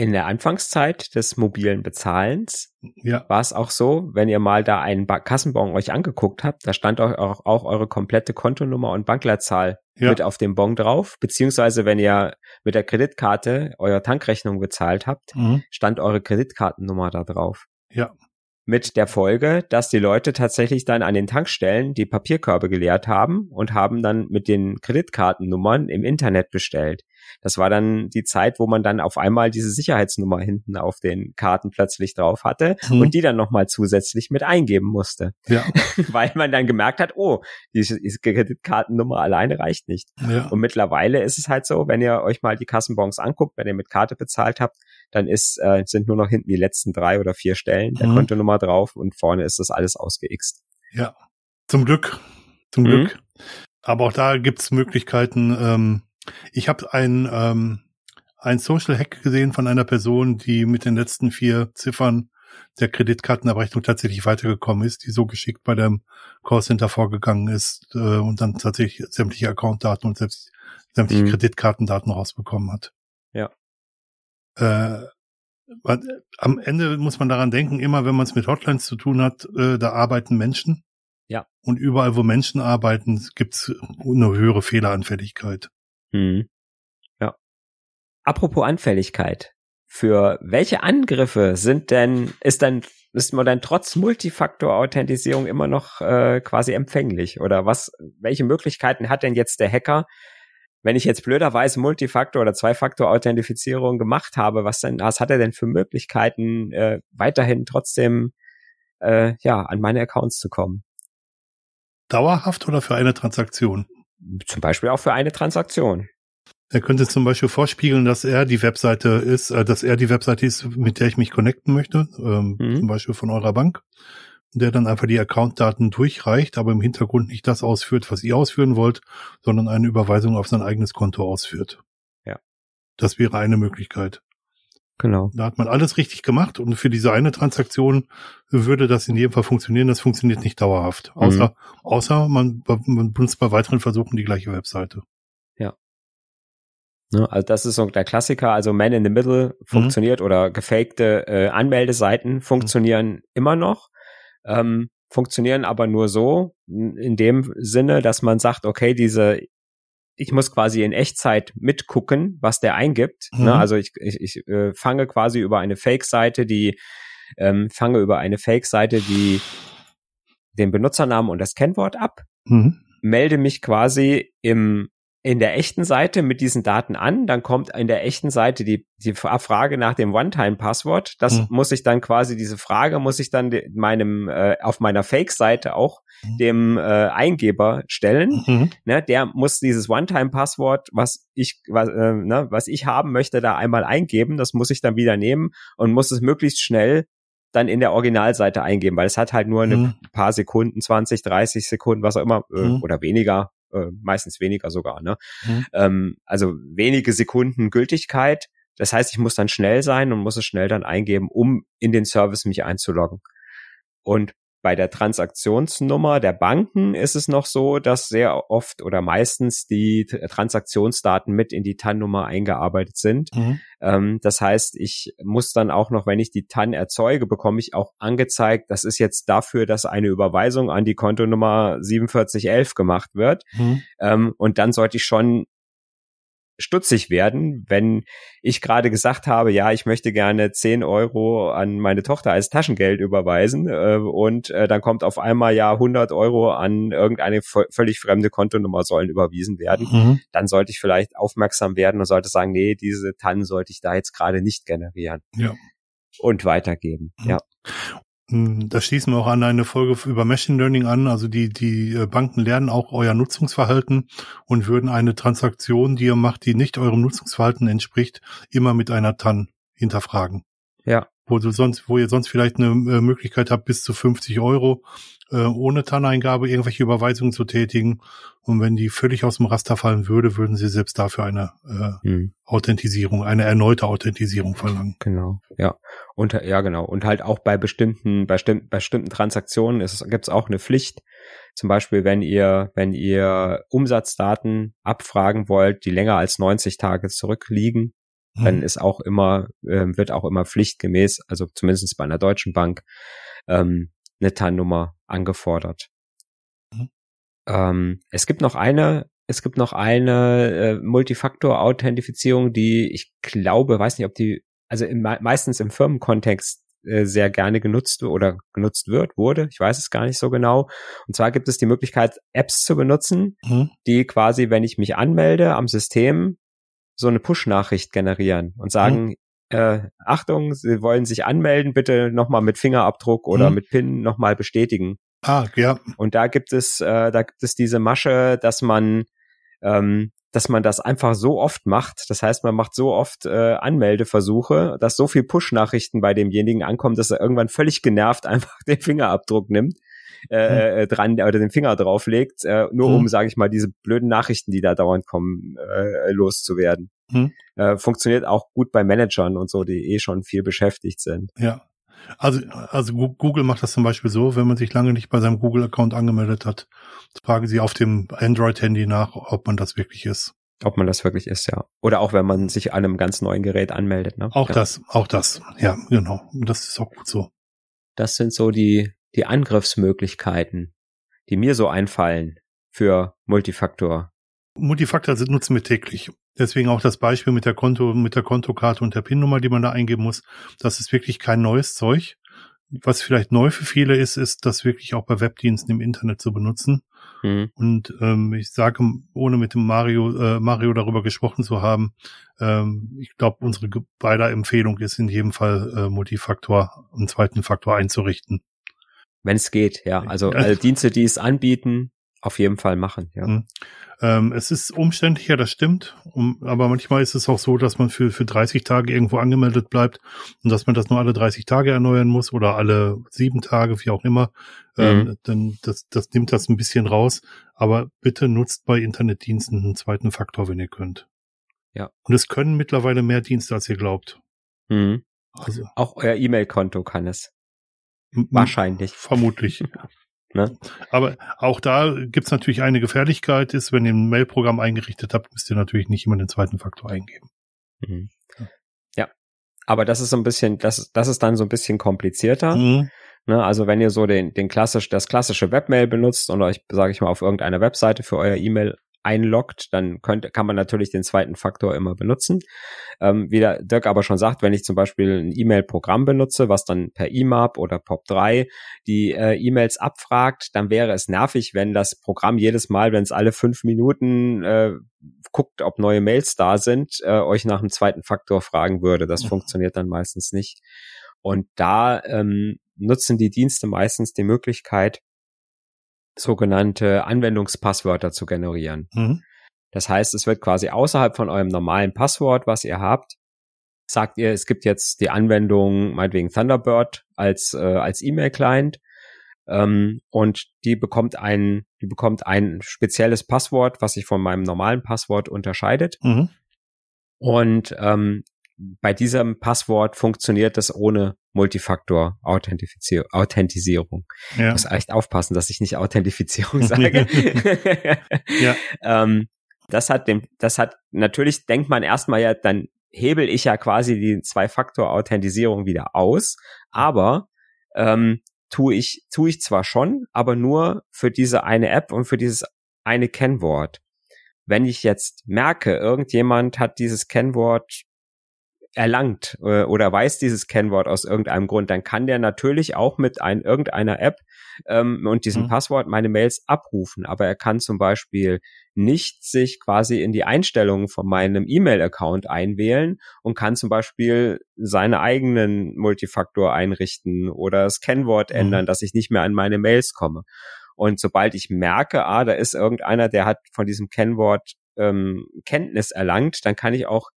in der Anfangszeit des mobilen Bezahlens ja. war es auch so, wenn ihr mal da einen Kassenbon euch angeguckt habt, da stand auch, auch, auch eure komplette Kontonummer und Bankleitzahl ja. mit auf dem Bon drauf, beziehungsweise wenn ihr mit der Kreditkarte eure Tankrechnung bezahlt habt, mhm. stand eure Kreditkartennummer da drauf. Ja. Mit der Folge, dass die Leute tatsächlich dann an den Tankstellen die Papierkörbe geleert haben und haben dann mit den Kreditkartennummern im Internet bestellt. Das war dann die Zeit, wo man dann auf einmal diese Sicherheitsnummer hinten auf den Karten plötzlich drauf hatte mhm. und die dann nochmal zusätzlich mit eingeben musste. Ja. Weil man dann gemerkt hat, oh, diese Kreditkartennummer alleine reicht nicht. Ja. Und mittlerweile ist es halt so, wenn ihr euch mal die Kassenbons anguckt, wenn ihr mit Karte bezahlt habt, dann ist, äh, sind nur noch hinten die letzten drei oder vier Stellen der mhm. Kontonummer drauf und vorne ist das alles ausgeixt. Ja, zum Glück. Zum mhm. Glück. Aber auch da gibt's Möglichkeiten, ähm, ich habe ein, ähm, ein Social Hack gesehen von einer Person, die mit den letzten vier Ziffern der Kreditkartenabrechnung tatsächlich weitergekommen ist, die so geschickt bei dem Callcenter vorgegangen ist äh, und dann tatsächlich sämtliche Accountdaten und selbst sämtliche mhm. Kreditkartendaten rausbekommen hat. Äh, am Ende muss man daran denken, immer wenn man es mit Hotlines zu tun hat, äh, da arbeiten Menschen. Ja. Und überall, wo Menschen arbeiten, gibt's eine höhere Fehleranfälligkeit. Hm. Ja. Apropos Anfälligkeit. Für welche Angriffe sind denn, ist denn, ist man denn trotz Multifaktor-Authentisierung immer noch äh, quasi empfänglich? Oder was, welche Möglichkeiten hat denn jetzt der Hacker, wenn ich jetzt blöderweise Multifaktor- oder Zweifaktor-Authentifizierung gemacht habe, was denn, was hat er denn für Möglichkeiten, äh, weiterhin trotzdem äh, ja, an meine Accounts zu kommen? Dauerhaft oder für eine Transaktion? Zum Beispiel auch für eine Transaktion. Er könnte zum Beispiel vorspiegeln, dass er die Webseite ist, äh, dass er die Webseite ist, mit der ich mich connecten möchte, ähm, mhm. zum Beispiel von eurer Bank, der dann einfach die Accountdaten durchreicht, aber im Hintergrund nicht das ausführt, was ihr ausführen wollt, sondern eine Überweisung auf sein eigenes Konto ausführt. Ja. Das wäre eine Möglichkeit. Genau. Da hat man alles richtig gemacht und für diese eine Transaktion würde das in jedem Fall funktionieren. Das funktioniert nicht dauerhaft. Mhm. Außer, außer man, man benutzt bei weiteren Versuchen die gleiche Webseite. Ja. Ne, also das ist so der Klassiker. Also Man in the Middle mhm. funktioniert mhm. oder gefakte äh, Anmeldeseiten funktionieren mhm. immer noch. Ähm, funktionieren aber nur so, in dem Sinne, dass man sagt, okay, diese ich muss quasi in Echtzeit mitgucken, was der eingibt. Ne? Mhm. Ne? Also ich, ich, ich äh, fange quasi über eine Fake-Seite, die ähm, fange über eine Fake-Seite, die den Benutzernamen und das Kennwort ab, mhm. melde mich quasi im in der echten Seite mit diesen Daten an, dann kommt in der echten Seite die, die Frage nach dem One-Time-Passwort. Das mhm. muss ich dann quasi, diese Frage muss ich dann meinem, äh, auf meiner Fake-Seite auch mhm. dem äh, Eingeber stellen. Mhm. Ne, der muss dieses One-Time-Passwort, was ich, was, äh, ne, was ich haben möchte, da einmal eingeben. Das muss ich dann wieder nehmen und muss es möglichst schnell dann in der Originalseite eingeben, weil es hat halt nur ein mhm. paar Sekunden, 20, 30 Sekunden, was auch immer, äh, mhm. oder weniger, äh, meistens weniger sogar, ne? Mhm. Ähm, also wenige Sekunden Gültigkeit. Das heißt, ich muss dann schnell sein und muss es schnell dann eingeben, um in den Service mich einzuloggen. Und bei der Transaktionsnummer der Banken ist es noch so, dass sehr oft oder meistens die Transaktionsdaten mit in die TAN-Nummer eingearbeitet sind. Mhm. Ähm, das heißt, ich muss dann auch noch, wenn ich die TAN erzeuge, bekomme ich auch angezeigt, das ist jetzt dafür, dass eine Überweisung an die Kontonummer 4711 gemacht wird. Mhm. Ähm, und dann sollte ich schon stutzig werden, wenn ich gerade gesagt habe, ja, ich möchte gerne 10 Euro an meine Tochter als Taschengeld überweisen äh, und äh, dann kommt auf einmal ja 100 Euro an irgendeine völlig fremde Kontonummer sollen überwiesen werden. Mhm. Dann sollte ich vielleicht aufmerksam werden und sollte sagen, nee, diese TAN sollte ich da jetzt gerade nicht generieren. Ja. Und weitergeben. Mhm. Ja. Hm, da schließen wir auch an eine Folge über Machine Learning an. Also die, die äh, Banken lernen auch euer Nutzungsverhalten und würden eine Transaktion, die ihr macht, die nicht eurem Nutzungsverhalten entspricht, immer mit einer TAN hinterfragen. Ja. Wo du sonst, wo ihr sonst vielleicht eine äh, Möglichkeit habt, bis zu 50 Euro äh, ohne TAN-Eingabe irgendwelche Überweisungen zu tätigen. Und wenn die völlig aus dem Raster fallen würde, würden sie selbst dafür eine äh, hm. Authentisierung, eine erneute Authentisierung verlangen. Genau, ja. Und ja, genau. Und halt auch bei bestimmten, bei, bei bestimmten Transaktionen gibt es auch eine Pflicht. Zum Beispiel, wenn ihr, wenn ihr Umsatzdaten abfragen wollt, die länger als 90 Tage zurückliegen, hm. dann ist auch immer, äh, wird auch immer pflichtgemäß, also zumindest bei einer deutschen Bank, ähm, eine TAN-Nummer angefordert. Mhm. Ähm, es gibt noch eine, es gibt noch eine äh, Multifaktor-Authentifizierung, die ich glaube, weiß nicht, ob die, also im, meistens im Firmenkontext äh, sehr gerne genutzt oder genutzt wird, wurde. Ich weiß es gar nicht so genau. Und zwar gibt es die Möglichkeit, Apps zu benutzen, mhm. die quasi, wenn ich mich anmelde am System, so eine Push-Nachricht generieren und sagen, mhm äh, Achtung, Sie wollen sich anmelden, bitte nochmal mit Fingerabdruck oder mhm. mit PIN nochmal bestätigen. Ah, ja. Und da gibt es, äh, da gibt es diese Masche, dass man, ähm, dass man das einfach so oft macht. Das heißt, man macht so oft äh, Anmeldeversuche, dass so viel Push-Nachrichten bei demjenigen ankommen, dass er irgendwann völlig genervt einfach den Fingerabdruck nimmt äh, hm. dran oder den Finger drauflegt, äh, nur hm. um, sage ich mal, diese blöden Nachrichten, die da dauernd kommen, äh, loszuwerden. Hm. Äh, funktioniert auch gut bei Managern und so, die eh schon viel beschäftigt sind. Ja. Also, also Google macht das zum Beispiel so, wenn man sich lange nicht bei seinem Google-Account angemeldet hat, fragen sie auf dem Android-Handy nach, ob man das wirklich ist. Ob man das wirklich ist, ja. Oder auch wenn man sich an einem ganz neuen Gerät anmeldet, ne? Auch ja. das, auch das, ja, genau. Das ist auch gut so. Das sind so die, die Angriffsmöglichkeiten, die mir so einfallen für Multifaktor. Multifaktor nutzen wir täglich. Deswegen auch das Beispiel mit der Konto, mit der Kontokarte und der PIN-Nummer, die man da eingeben muss. Das ist wirklich kein neues Zeug. Was vielleicht neu für viele ist, ist, das wirklich auch bei Webdiensten im Internet zu benutzen. Mhm. Und ähm, ich sage, ohne mit dem Mario, äh, Mario darüber gesprochen zu haben, ähm, ich glaube, unsere beider Empfehlung ist in jedem Fall äh, Multifaktor, einen zweiten Faktor einzurichten. Wenn es geht, ja. Also alle Dienste, die es anbieten, auf jeden Fall machen, ja. Mhm. Ähm, es ist umständlicher, das stimmt. Um, aber manchmal ist es auch so, dass man für, für 30 Tage irgendwo angemeldet bleibt und dass man das nur alle 30 Tage erneuern muss oder alle sieben Tage, wie auch immer. Ähm, mhm. dann das, das nimmt das ein bisschen raus. Aber bitte nutzt bei Internetdiensten einen zweiten Faktor, wenn ihr könnt. Ja. Und es können mittlerweile mehr Dienste, als ihr glaubt. Mhm. Also. Auch euer E-Mail-Konto kann es. Wahrscheinlich. Vermutlich. ne? Aber auch da gibt's natürlich eine Gefährlichkeit, ist, wenn ihr ein Mail-Programm eingerichtet habt, müsst ihr natürlich nicht immer den zweiten Faktor eingeben. Mhm. Ja. Aber das ist so ein bisschen, das, das ist dann so ein bisschen komplizierter. Mhm. Ne? Also wenn ihr so den, den klassisch, das klassische Webmail benutzt und euch, sage ich mal, auf irgendeiner Webseite für euer E-Mail einloggt, dann könnte, kann man natürlich den zweiten Faktor immer benutzen. Ähm, wie der Dirk aber schon sagt, wenn ich zum Beispiel ein E-Mail-Programm benutze, was dann per IMAP oder POP3 die äh, E-Mails abfragt, dann wäre es nervig, wenn das Programm jedes Mal, wenn es alle fünf Minuten äh, guckt, ob neue Mails da sind, äh, euch nach einem zweiten Faktor fragen würde. Das mhm. funktioniert dann meistens nicht. Und da ähm, nutzen die Dienste meistens die Möglichkeit, sogenannte Anwendungspasswörter zu generieren. Mhm. Das heißt, es wird quasi außerhalb von eurem normalen Passwort, was ihr habt, sagt ihr, es gibt jetzt die Anwendung, meinetwegen Thunderbird als, äh, als E-Mail-Client ähm, und die bekommt ein, die bekommt ein spezielles Passwort, was sich von meinem normalen Passwort unterscheidet. Mhm. Und ähm, bei diesem Passwort funktioniert das ohne Multifaktor-Authentisierung. Ja. Ich muss echt aufpassen, dass ich nicht Authentifizierung sage. ja. ähm, das hat dem, das hat, natürlich denkt man erstmal ja, dann hebel ich ja quasi die Zwei-Faktor-Authentisierung wieder aus, aber ähm, tue ich, tue ich zwar schon, aber nur für diese eine App und für dieses eine Kennwort. Wenn ich jetzt merke, irgendjemand hat dieses Kennwort erlangt äh, oder weiß dieses Kennwort aus irgendeinem Grund, dann kann der natürlich auch mit ein, irgendeiner App ähm, und diesem mhm. Passwort meine Mails abrufen. Aber er kann zum Beispiel nicht sich quasi in die Einstellungen von meinem E-Mail-Account einwählen und kann zum Beispiel seine eigenen Multifaktor einrichten oder das Kennwort mhm. ändern, dass ich nicht mehr an meine Mails komme. Und sobald ich merke, ah, da ist irgendeiner, der hat von diesem Kennwort ähm, Kenntnis erlangt, dann kann ich auch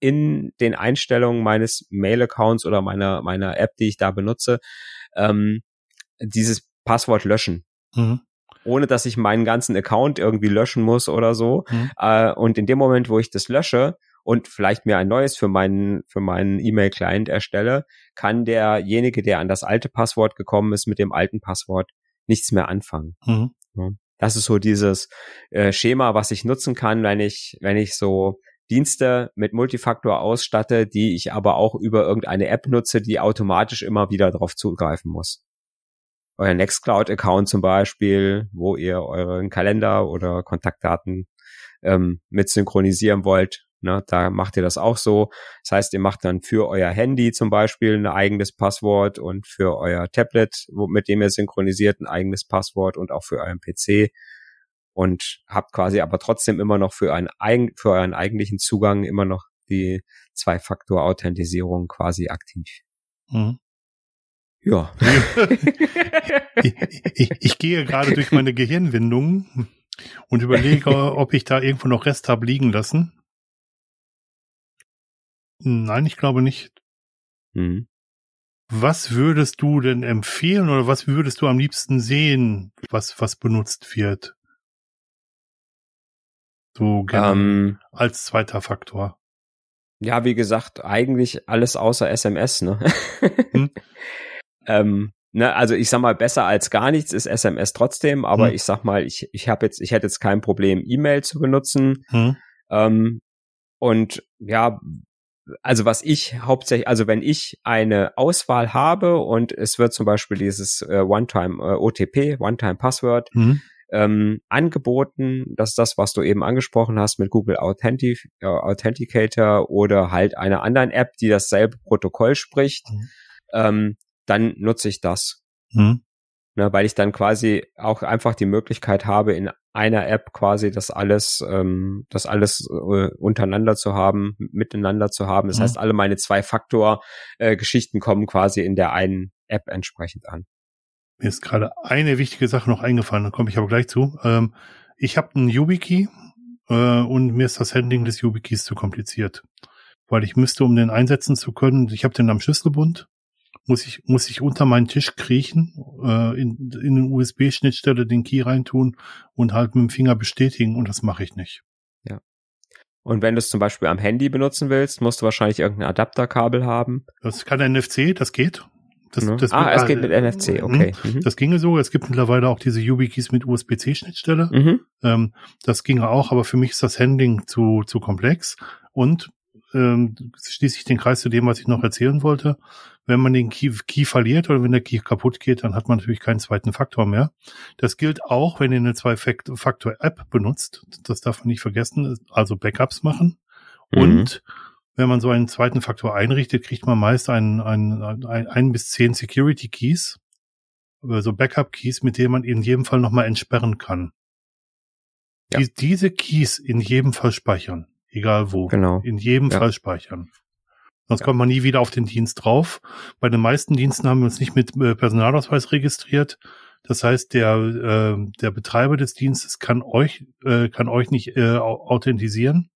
in den Einstellungen meines Mail-Accounts oder meiner, meiner App, die ich da benutze, ähm, dieses Passwort löschen. Mhm. Ohne dass ich meinen ganzen Account irgendwie löschen muss oder so. Mhm. Äh, und in dem Moment, wo ich das lösche und vielleicht mir ein neues für meinen, für meinen E-Mail-Client erstelle, kann derjenige, der an das alte Passwort gekommen ist, mit dem alten Passwort nichts mehr anfangen. Mhm. Das ist so dieses äh, Schema, was ich nutzen kann, wenn ich, wenn ich so Dienste mit Multifaktor ausstatte, die ich aber auch über irgendeine App nutze, die automatisch immer wieder darauf zugreifen muss. Euer Nextcloud-Account zum Beispiel, wo ihr euren Kalender oder Kontaktdaten ähm, mit synchronisieren wollt, Ne, da macht ihr das auch so. Das heißt, ihr macht dann für euer Handy zum Beispiel ein eigenes Passwort und für euer Tablet, mit dem ihr synchronisiert, ein eigenes Passwort und auch für euren PC und habt quasi aber trotzdem immer noch für, einen, für euren eigentlichen Zugang immer noch die Zwei-Faktor-Authentisierung quasi aktiv. Mhm. Ja. ich, ich, ich, gehe gerade durch meine Gehirnwindungen und überlege, ob ich da irgendwo noch Rest habe liegen lassen. Nein, ich glaube nicht. Mhm. Was würdest du denn empfehlen oder was würdest du am liebsten sehen, was, was benutzt wird? So ähm, als zweiter Faktor. Ja, wie gesagt, eigentlich alles außer SMS, ne? hm? ähm, ne, also ich sag mal, besser als gar nichts ist SMS trotzdem, aber hm. ich sag mal, ich, ich habe jetzt, ich hätte jetzt kein Problem, E-Mail zu benutzen. Hm. Ähm, und ja, also was ich hauptsächlich, also wenn ich eine Auswahl habe und es wird zum Beispiel dieses äh, One-Time äh, OTP, One-Time-Password, mhm ähm, angeboten. Das ist das, was du eben angesprochen hast mit Google Authentic äh, Authenticator oder halt einer anderen App, die dasselbe Protokoll spricht. Mhm. Ähm, dann nutze ich das. Mhm. Ne, weil ich dann quasi auch einfach die Möglichkeit habe, in einer App quasi das alles, ähm, das alles äh, untereinander zu haben, miteinander zu haben. Das mhm. heißt, alle meine Zwei-Faktor-Geschichten äh, kommen quasi in der einen App entsprechend an. Mir ist gerade eine wichtige Sache noch eingefallen, da komme ich aber gleich zu. Ähm, ich habe einen YubiKey äh, und mir ist das Handling des YubiKeys zu kompliziert. Weil ich müsste, um den einsetzen zu können, ich habe den am Schlüsselbund, muss ich, muss ich unter meinen Tisch kriechen, äh, in, in eine USB-Schnittstelle den Key reintun und halt mit dem Finger bestätigen und das mache ich nicht. Ja. Und wenn du es zum Beispiel am Handy benutzen willst, musst du wahrscheinlich irgendein Adapterkabel haben. Das kann NFC, das geht. Das, ne? das ah, es geht mit NFC, okay. Mhm. Das ginge so. Es gibt mittlerweile auch diese YubiKeys mit USB-C-Schnittstelle. Mhm. Ähm, das ginge auch, aber für mich ist das Handling zu, zu komplex. Und ähm, schließe ich den Kreis zu dem, was ich noch erzählen wollte. Wenn man den Key, Key verliert oder wenn der Key kaputt geht, dann hat man natürlich keinen zweiten Faktor mehr. Das gilt auch, wenn ihr eine Zwei-Faktor-App benutzt. Das darf man nicht vergessen. Also Backups machen. Mhm. Und wenn man so einen zweiten Faktor einrichtet, kriegt man meist ein, ein, ein, ein bis zehn Security Keys, also Backup Keys, mit denen man in jedem Fall nochmal entsperren kann. Ja. Die, diese Keys in jedem Fall speichern, egal wo. Genau. In jedem ja. Fall speichern. Sonst ja. kommt man nie wieder auf den Dienst drauf. Bei den meisten Diensten haben wir uns nicht mit äh, Personalausweis registriert. Das heißt, der, äh, der Betreiber des Dienstes kann euch, äh, kann euch nicht äh, authentisieren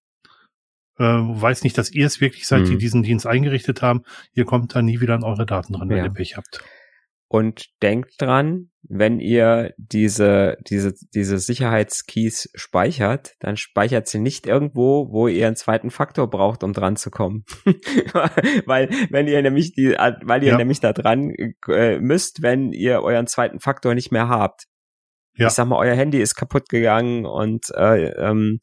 äh, weiß nicht, dass ihr es wirklich seid, mhm. die diesen Dienst eingerichtet haben. Ihr kommt da nie wieder an eure Daten ran, wenn ja. ihr Pech habt. Und denkt dran, wenn ihr diese, diese, diese Sicherheitskeys speichert, dann speichert sie nicht irgendwo, wo ihr einen zweiten Faktor braucht, um dran zu kommen. weil, wenn ihr nämlich die, weil ihr ja. nämlich da dran äh, müsst, wenn ihr euren zweiten Faktor nicht mehr habt. Ja. Ich sag mal, euer Handy ist kaputt gegangen und äh, ähm,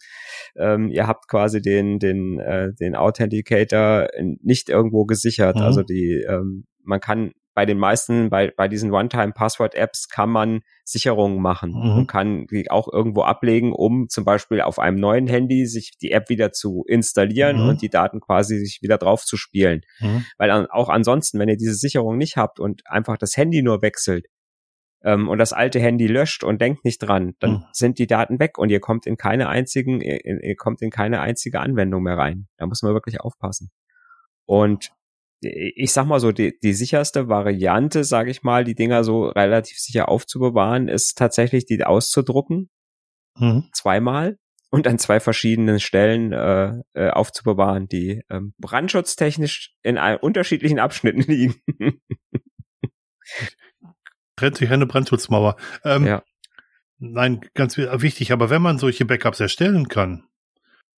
ähm, ihr habt quasi den den äh, den Authenticator nicht irgendwo gesichert. Mhm. Also die ähm, man kann bei den meisten, bei, bei diesen One-Time-Password-Apps kann man Sicherungen machen mhm. und kann die auch irgendwo ablegen, um zum Beispiel auf einem neuen Handy sich die App wieder zu installieren mhm. und die Daten quasi sich wieder drauf zu spielen. Mhm. Weil auch ansonsten, wenn ihr diese Sicherung nicht habt und einfach das Handy nur wechselt, ähm, und das alte Handy löscht und denkt nicht dran, dann mhm. sind die Daten weg und ihr kommt in keine einzigen, ihr, ihr kommt in keine einzige Anwendung mehr rein. Da muss man wirklich aufpassen. Und ich sag mal so, die, die sicherste Variante, sage ich mal, die Dinger so relativ sicher aufzubewahren, ist tatsächlich die auszudrucken. Mhm. Zweimal und an zwei verschiedenen Stellen äh, äh, aufzubewahren, die ähm, brandschutztechnisch in unterschiedlichen Abschnitten liegen trennt sich eine Brandschutzmauer. Ähm, ja. Nein, ganz wichtig. Aber wenn man solche Backups erstellen kann,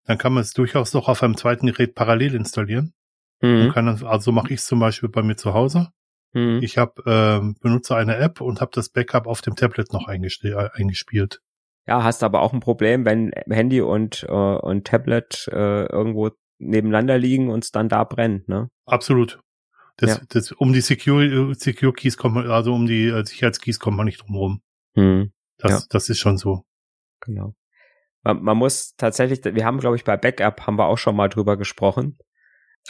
dann kann man es durchaus noch auf einem zweiten Gerät parallel installieren. Mhm. Kann also mache ich es zum Beispiel bei mir zu Hause. Mhm. Ich habe äh, benutze eine App und habe das Backup auf dem Tablet noch äh, eingespielt. Ja, hast aber auch ein Problem, wenn Handy und äh, und Tablet äh, irgendwo nebeneinander liegen und es dann da brennt, ne? Absolut. Das, ja. das, um die Secure, Secure Keys kommt man, also um die äh, Sicherheitskeys kommt man nicht drum rum. Hm. Das, ja. das ist schon so. Genau. Man, man muss tatsächlich, wir haben, glaube ich, bei Backup haben wir auch schon mal drüber gesprochen.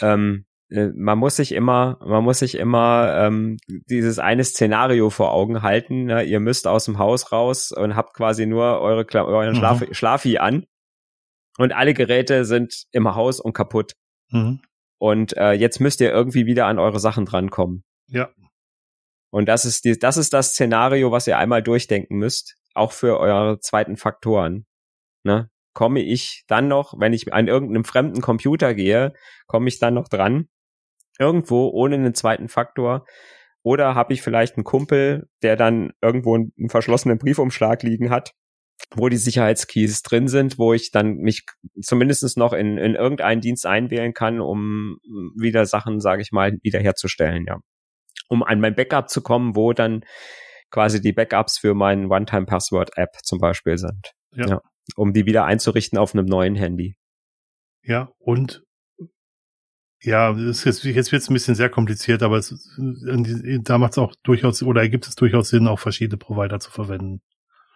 Ähm, äh, man muss sich immer, man muss sich immer ähm, dieses eine Szenario vor Augen halten. Ne? Ihr müsst aus dem Haus raus und habt quasi nur eure euren Schlaf mhm. Schlafi an und alle Geräte sind im Haus und kaputt. Mhm. Und äh, jetzt müsst ihr irgendwie wieder an eure Sachen drankommen. Ja. Und das ist die, das ist das Szenario, was ihr einmal durchdenken müsst, auch für eure zweiten Faktoren. Ne? Komme ich dann noch, wenn ich an irgendeinem fremden Computer gehe, komme ich dann noch dran? Irgendwo ohne einen zweiten Faktor? Oder habe ich vielleicht einen Kumpel, der dann irgendwo einen verschlossenen Briefumschlag liegen hat wo die Sicherheitskeys drin sind, wo ich dann mich zumindest noch in, in irgendeinen Dienst einwählen kann, um wieder Sachen, sage ich mal, wiederherzustellen, ja. Um an mein Backup zu kommen, wo dann quasi die Backups für meinen One-Time-Password-App zum Beispiel sind. Ja. ja. Um die wieder einzurichten auf einem neuen Handy. Ja, und ja, ist jetzt, jetzt wird es ein bisschen sehr kompliziert, aber es, da macht es auch durchaus oder ergibt es durchaus Sinn, auch verschiedene Provider zu verwenden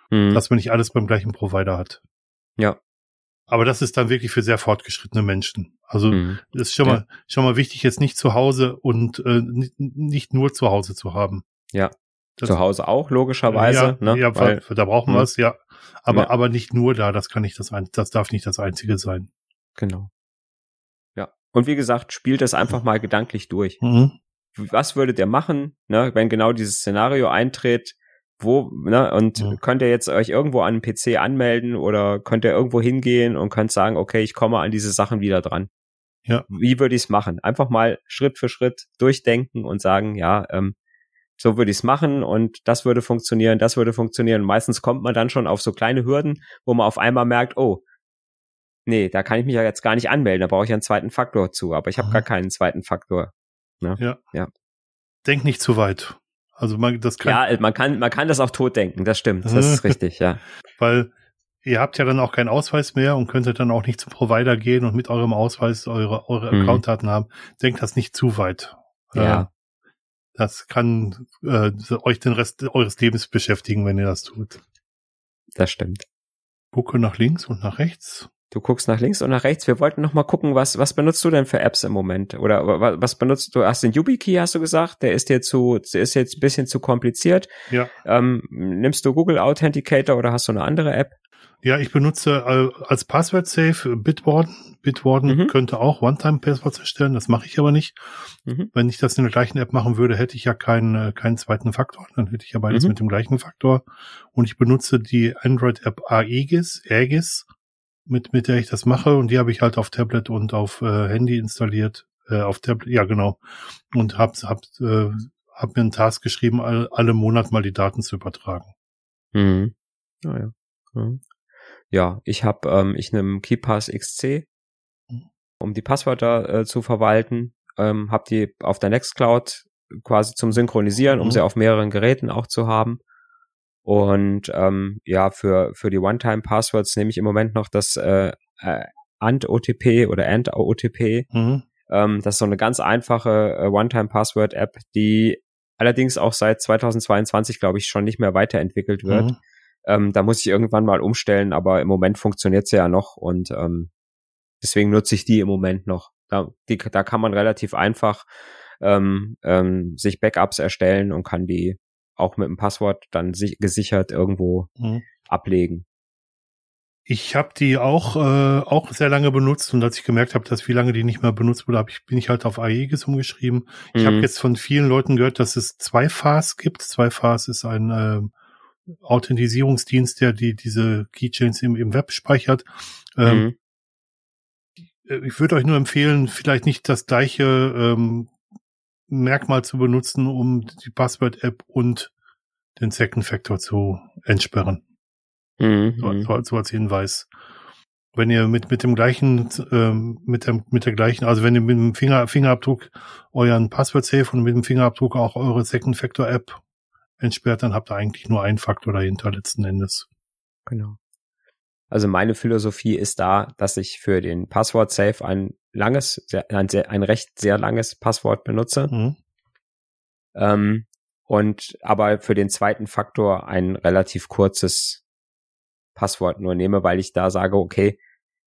mhm. dass man nicht alles beim gleichen Provider hat. Ja. Aber das ist dann wirklich für sehr fortgeschrittene Menschen. Also mhm. ist schon ja. mal schon mal wichtig, jetzt nicht zu Hause und äh, nicht, nur zu Hause zu haben. Ja. Das, zu Hause auch logischerweise. Ja, ne? ja weil, da brauchen wir es, ja. Aber ja. aber nicht nur da. Das kann nicht das das darf nicht das einzige sein. Genau. Ja. Und wie gesagt, spielt das einfach mal gedanklich durch. Mhm. Was würdet ihr machen, ne, wenn genau dieses Szenario eintritt? Wo, ne, und ja. könnt ihr jetzt euch irgendwo an einen PC anmelden oder könnt ihr irgendwo hingehen und könnt sagen, okay, ich komme an diese Sachen wieder dran. Ja. Wie würde ich es machen? Einfach mal Schritt für Schritt durchdenken und sagen, ja, ähm, so würde ich es machen und das würde funktionieren, das würde funktionieren. Und meistens kommt man dann schon auf so kleine Hürden, wo man auf einmal merkt, oh, nee, da kann ich mich ja jetzt gar nicht anmelden, da brauche ich einen zweiten Faktor zu, aber ich habe gar keinen zweiten Faktor. Ne? Ja. ja. Denk nicht zu weit. Also man, das kann. Ja, man kann, man kann das auch tot denken, das stimmt, das ist richtig, ja. Weil ihr habt ja dann auch keinen Ausweis mehr und könntet dann auch nicht zum Provider gehen und mit eurem Ausweis eure, eure mhm. Accountdaten haben. Denkt das nicht zu weit. Ja. Äh, das kann äh, euch den Rest eures Lebens beschäftigen, wenn ihr das tut. Das stimmt. Gucke nach links und nach rechts. Du guckst nach links und nach rechts. Wir wollten noch mal gucken, was, was benutzt du denn für Apps im Moment? Oder was benutzt du? Hast den YubiKey, hast du gesagt? Der ist dir zu, der ist jetzt ein bisschen zu kompliziert. Ja. Ähm, nimmst du Google Authenticator oder hast du eine andere App? Ja, ich benutze äh, als Password Safe Bitwarden. Bitwarden mhm. könnte auch One-Time-Passwords erstellen, das mache ich aber nicht. Mhm. Wenn ich das in der gleichen App machen würde, hätte ich ja keinen, äh, keinen zweiten Faktor. Dann hätte ich ja beides mhm. mit dem gleichen Faktor. Und ich benutze die Android-App Aegis, Aegis mit, mit der ich das mache und die habe ich halt auf Tablet und auf äh, Handy installiert. Äh, auf Tablet, ja genau. Und hab, hab äh, habe mir einen Task geschrieben, alle, alle Monat mal die Daten zu übertragen. Mhm. Oh ja. Mhm. Ja, ich habe, ähm, ich nehme KeyPass XC, um die Passwörter äh, zu verwalten. Ähm, habe die auf der Nextcloud quasi zum Synchronisieren, um mhm. sie auf mehreren Geräten auch zu haben. Und ähm, ja, für, für die One-Time-Passwords nehme ich im Moment noch das äh, äh, AND-OTP oder AND-OTP. Mhm. Ähm, das ist so eine ganz einfache äh, One-Time-Password-App, die allerdings auch seit 2022, glaube ich, schon nicht mehr weiterentwickelt wird. Mhm. Ähm, da muss ich irgendwann mal umstellen, aber im Moment funktioniert sie ja noch und ähm, deswegen nutze ich die im Moment noch. Da, die, da kann man relativ einfach ähm, ähm, sich Backups erstellen und kann die auch mit dem Passwort dann sich, gesichert irgendwo mhm. ablegen. Ich habe die auch äh, auch sehr lange benutzt und als ich gemerkt habe, dass wie lange die nicht mehr benutzt wurde, hab ich, bin ich halt auf Aegis umgeschrieben. Ich mhm. habe jetzt von vielen Leuten gehört, dass es zwei Fas gibt. Zwei Fas ist ein äh, Authentisierungsdienst, der die diese Keychains im, im Web speichert. Ähm, mhm. Äh, ich würde euch nur empfehlen, vielleicht nicht das gleiche ähm, Merkmal zu benutzen, um die Password-App und den Second Factor zu entsperren. Mhm. So, so, als Hinweis. Wenn ihr mit, mit dem gleichen, ähm, mit, dem, mit der gleichen, also wenn ihr mit dem Finger, Fingerabdruck euren Passwort safe und mit dem Fingerabdruck auch eure Second Factor App entsperrt, dann habt ihr eigentlich nur einen Faktor dahinter letzten Endes. Genau. Also meine Philosophie ist da, dass ich für den Passwort Safe ein langes, sehr, ein, sehr, ein recht sehr langes Passwort benutze. Mhm. Ähm, und aber für den zweiten Faktor ein relativ kurzes Passwort nur nehme, weil ich da sage, okay,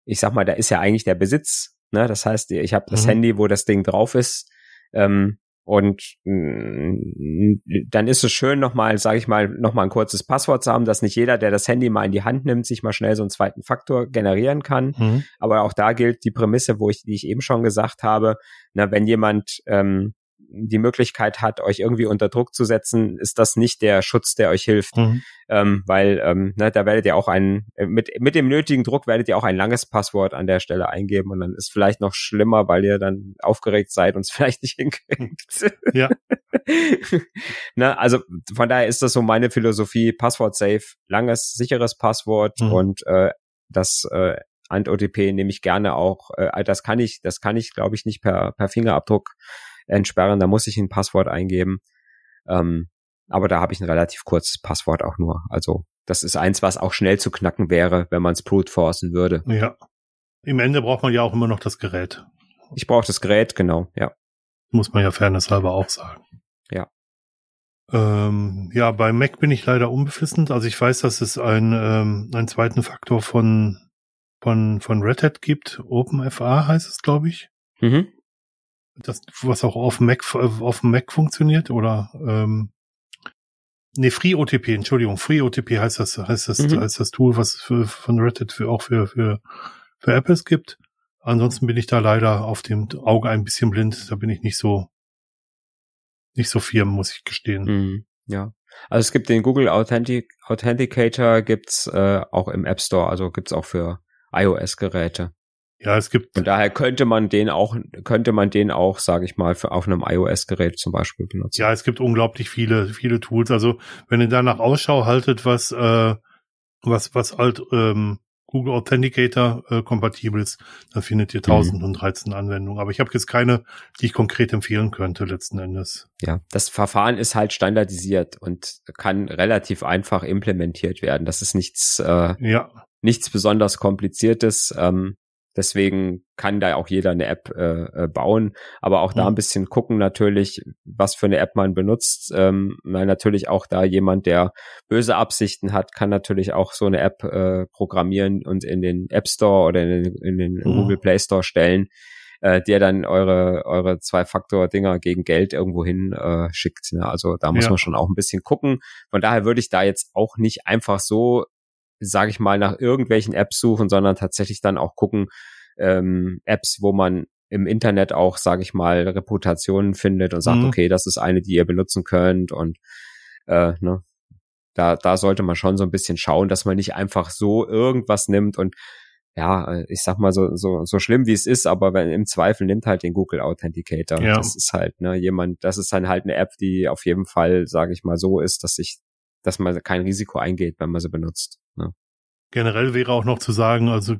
ich sag mal, da ist ja eigentlich der Besitz. Ne? Das heißt, ich habe das mhm. Handy, wo das Ding drauf ist. Ähm, und mm, dann ist es schön, nochmal, sage ich mal, nochmal ein kurzes Passwort zu haben, dass nicht jeder, der das Handy mal in die Hand nimmt, sich mal schnell so einen zweiten Faktor generieren kann. Mhm. Aber auch da gilt die Prämisse, wo ich, die ich eben schon gesagt habe, na, wenn jemand ähm, die Möglichkeit hat, euch irgendwie unter Druck zu setzen, ist das nicht der Schutz, der euch hilft. Mhm. Ähm, weil ähm, ne, da werdet ihr auch ein, äh, mit, mit dem nötigen Druck werdet ihr auch ein langes Passwort an der Stelle eingeben und dann ist vielleicht noch schlimmer, weil ihr dann aufgeregt seid und es vielleicht nicht hinkriegt. Ja. ne, also von daher ist das so meine Philosophie, Passwort safe, langes, sicheres Passwort mhm. und äh, das äh, Ant-OTP nehme ich gerne auch, äh, das kann ich, das kann ich, glaube ich, nicht per, per Fingerabdruck entsperren, da muss ich ein Passwort eingeben. Ähm, aber da habe ich ein relativ kurzes Passwort auch nur. Also das ist eins, was auch schnell zu knacken wäre, wenn man es brute forcen würde. Ja. Im Ende braucht man ja auch immer noch das Gerät. Ich brauche das Gerät, genau, ja. Muss man ja fairnesshalber auch sagen. Ja. Ähm, ja, bei Mac bin ich leider unbeflissend. Also ich weiß, dass es ein, ähm, einen zweiten Faktor von, von, von Red Hat gibt. OpenFA heißt es, glaube ich. Mhm das, was auch auf Mac, auf dem Mac funktioniert oder ähm, nee, FreeOTP, Entschuldigung, FreeOTP heißt das, heißt das, mhm. heißt das Tool, was für, von Reddit für auch für, für, für Apples gibt. Ansonsten bin ich da leider auf dem Auge ein bisschen blind. Da bin ich nicht so, nicht so firm, muss ich gestehen. Mhm. Ja. Also es gibt den Google Authentic Authenticator gibt's äh, auch im App Store, also gibt's auch für iOS-Geräte. Ja, es gibt. Von daher könnte man den auch, könnte man den auch, sage ich mal, für, auf einem iOS-Gerät zum Beispiel benutzen. Ja, es gibt unglaublich viele, viele Tools. Also wenn ihr danach Ausschau haltet, was, äh, was, was halt ähm, Google Authenticator äh, kompatibel ist, dann findet ihr 1013 mhm. Anwendungen. Aber ich habe jetzt keine, die ich konkret empfehlen könnte letzten Endes. Ja, das Verfahren ist halt standardisiert und kann relativ einfach implementiert werden. Das ist nichts, äh, ja. nichts besonders kompliziertes. Ähm, Deswegen kann da auch jeder eine App äh, äh, bauen, aber auch da ein bisschen gucken natürlich, was für eine App man benutzt. Ähm, weil natürlich auch da jemand, der böse Absichten hat, kann natürlich auch so eine App äh, programmieren und in den App Store oder in den, in den mhm. Google Play Store stellen, äh, der dann eure eure Zwei-Faktor-Dinger gegen Geld irgendwo hin äh, schickt. Ne? Also da muss ja. man schon auch ein bisschen gucken. Von daher würde ich da jetzt auch nicht einfach so sage ich mal, nach irgendwelchen Apps suchen, sondern tatsächlich dann auch gucken, ähm, Apps, wo man im Internet auch, sage ich mal, Reputationen findet und sagt, mhm. okay, das ist eine, die ihr benutzen könnt und äh, ne, da, da sollte man schon so ein bisschen schauen, dass man nicht einfach so irgendwas nimmt und ja, äh, ich sag mal so, so, so schlimm wie es ist, aber wenn im Zweifel nimmt halt den Google Authenticator. Ja. Das ist halt, ne, jemand, das ist dann halt eine App, die auf jeden Fall, sage ich mal, so ist, dass sich, dass man kein Risiko eingeht, wenn man sie benutzt. Ne? Generell wäre auch noch zu sagen, also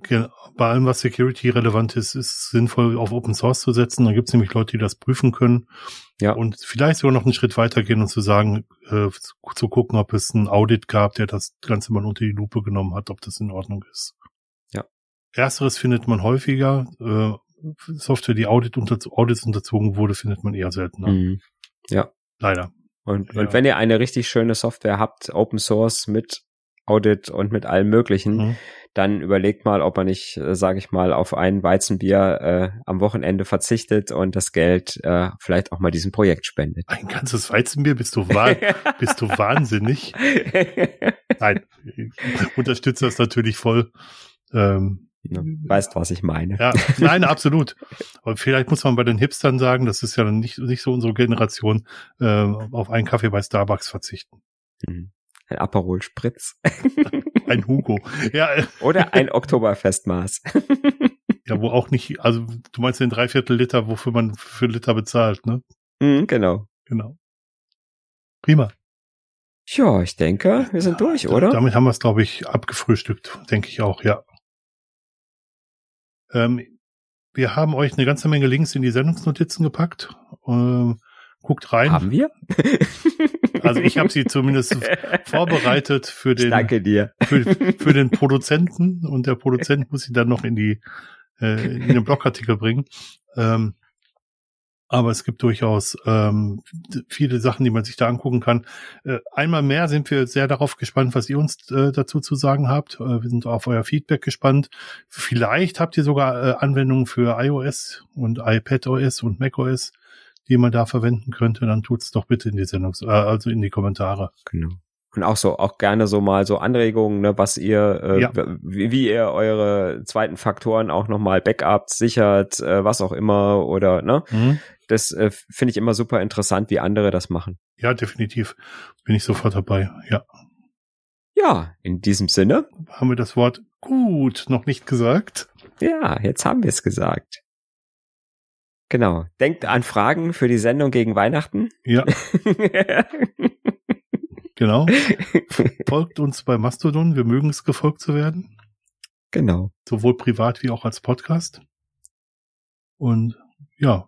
bei allem, was Security relevant ist, ist sinnvoll auf Open Source zu setzen. Da gibt es nämlich Leute, die das prüfen können. Ja. Und vielleicht sogar noch einen Schritt weitergehen und zu sagen, äh, zu gucken, ob es ein Audit gab, der das Ganze mal unter die Lupe genommen hat, ob das in Ordnung ist. Ja. Ersteres findet man häufiger. Äh, Software, die Audit unter, Audits unterzogen wurde, findet man eher seltener. Mhm. Ja. Leider. Und, ja. und wenn ihr eine richtig schöne Software habt, Open Source mit Audit und mit allem Möglichen, mhm. dann überlegt mal, ob man nicht, äh, sage ich mal, auf ein Weizenbier äh, am Wochenende verzichtet und das Geld äh, vielleicht auch mal diesem Projekt spendet. Ein ganzes Weizenbier? Bist du, wahr, bist du wahnsinnig? Nein, ich unterstütze das natürlich voll. Ähm, Du weißt, was ich meine. Ja, nein, absolut. Aber vielleicht muss man bei den Hipstern sagen, das ist ja nicht, nicht so unsere Generation, äh, auf einen Kaffee bei Starbucks verzichten. Mhm. Ein Aperol Spritz. ein Hugo. Ja. Oder ein Oktoberfestmaß. ja, wo auch nicht, also du meinst den Dreiviertel Liter, wofür man für Liter bezahlt, ne? Mhm, genau. Genau. Prima. Ja, ich denke, wir sind durch, oder? Damit haben wir es, glaube ich, abgefrühstückt, denke ich auch, ja. Ähm, wir haben euch eine ganze Menge Links in die Sendungsnotizen gepackt. Ähm, guckt rein. Haben wir? Also ich habe sie zumindest vorbereitet für den, danke dir. Für, für, den Produzenten und der Produzent muss sie dann noch in die äh, in den Blogartikel bringen. Ähm, aber es gibt durchaus ähm, viele Sachen, die man sich da angucken kann. Äh, einmal mehr sind wir sehr darauf gespannt, was ihr uns äh, dazu zu sagen habt. Äh, wir sind auf euer Feedback gespannt. Vielleicht habt ihr sogar äh, Anwendungen für iOS und iPadOS und macOS die man da verwenden könnte, dann tut's doch bitte in die Sendung, äh, also in die Kommentare. Genau. Und auch so, auch gerne so mal so Anregungen, ne, was ihr, äh, ja. wie, wie, ihr eure zweiten Faktoren auch nochmal backupt, sichert, äh, was auch immer oder, ne? Mhm. Das äh, finde ich immer super interessant, wie andere das machen. Ja, definitiv. Bin ich sofort dabei, ja. Ja, in diesem Sinne. Haben wir das Wort gut noch nicht gesagt? Ja, jetzt haben wir es gesagt. Genau. Denkt an Fragen für die Sendung gegen Weihnachten. Ja. genau. Folgt uns bei Mastodon. Wir mögen es, gefolgt zu werden. Genau. Sowohl privat wie auch als Podcast. Und ja,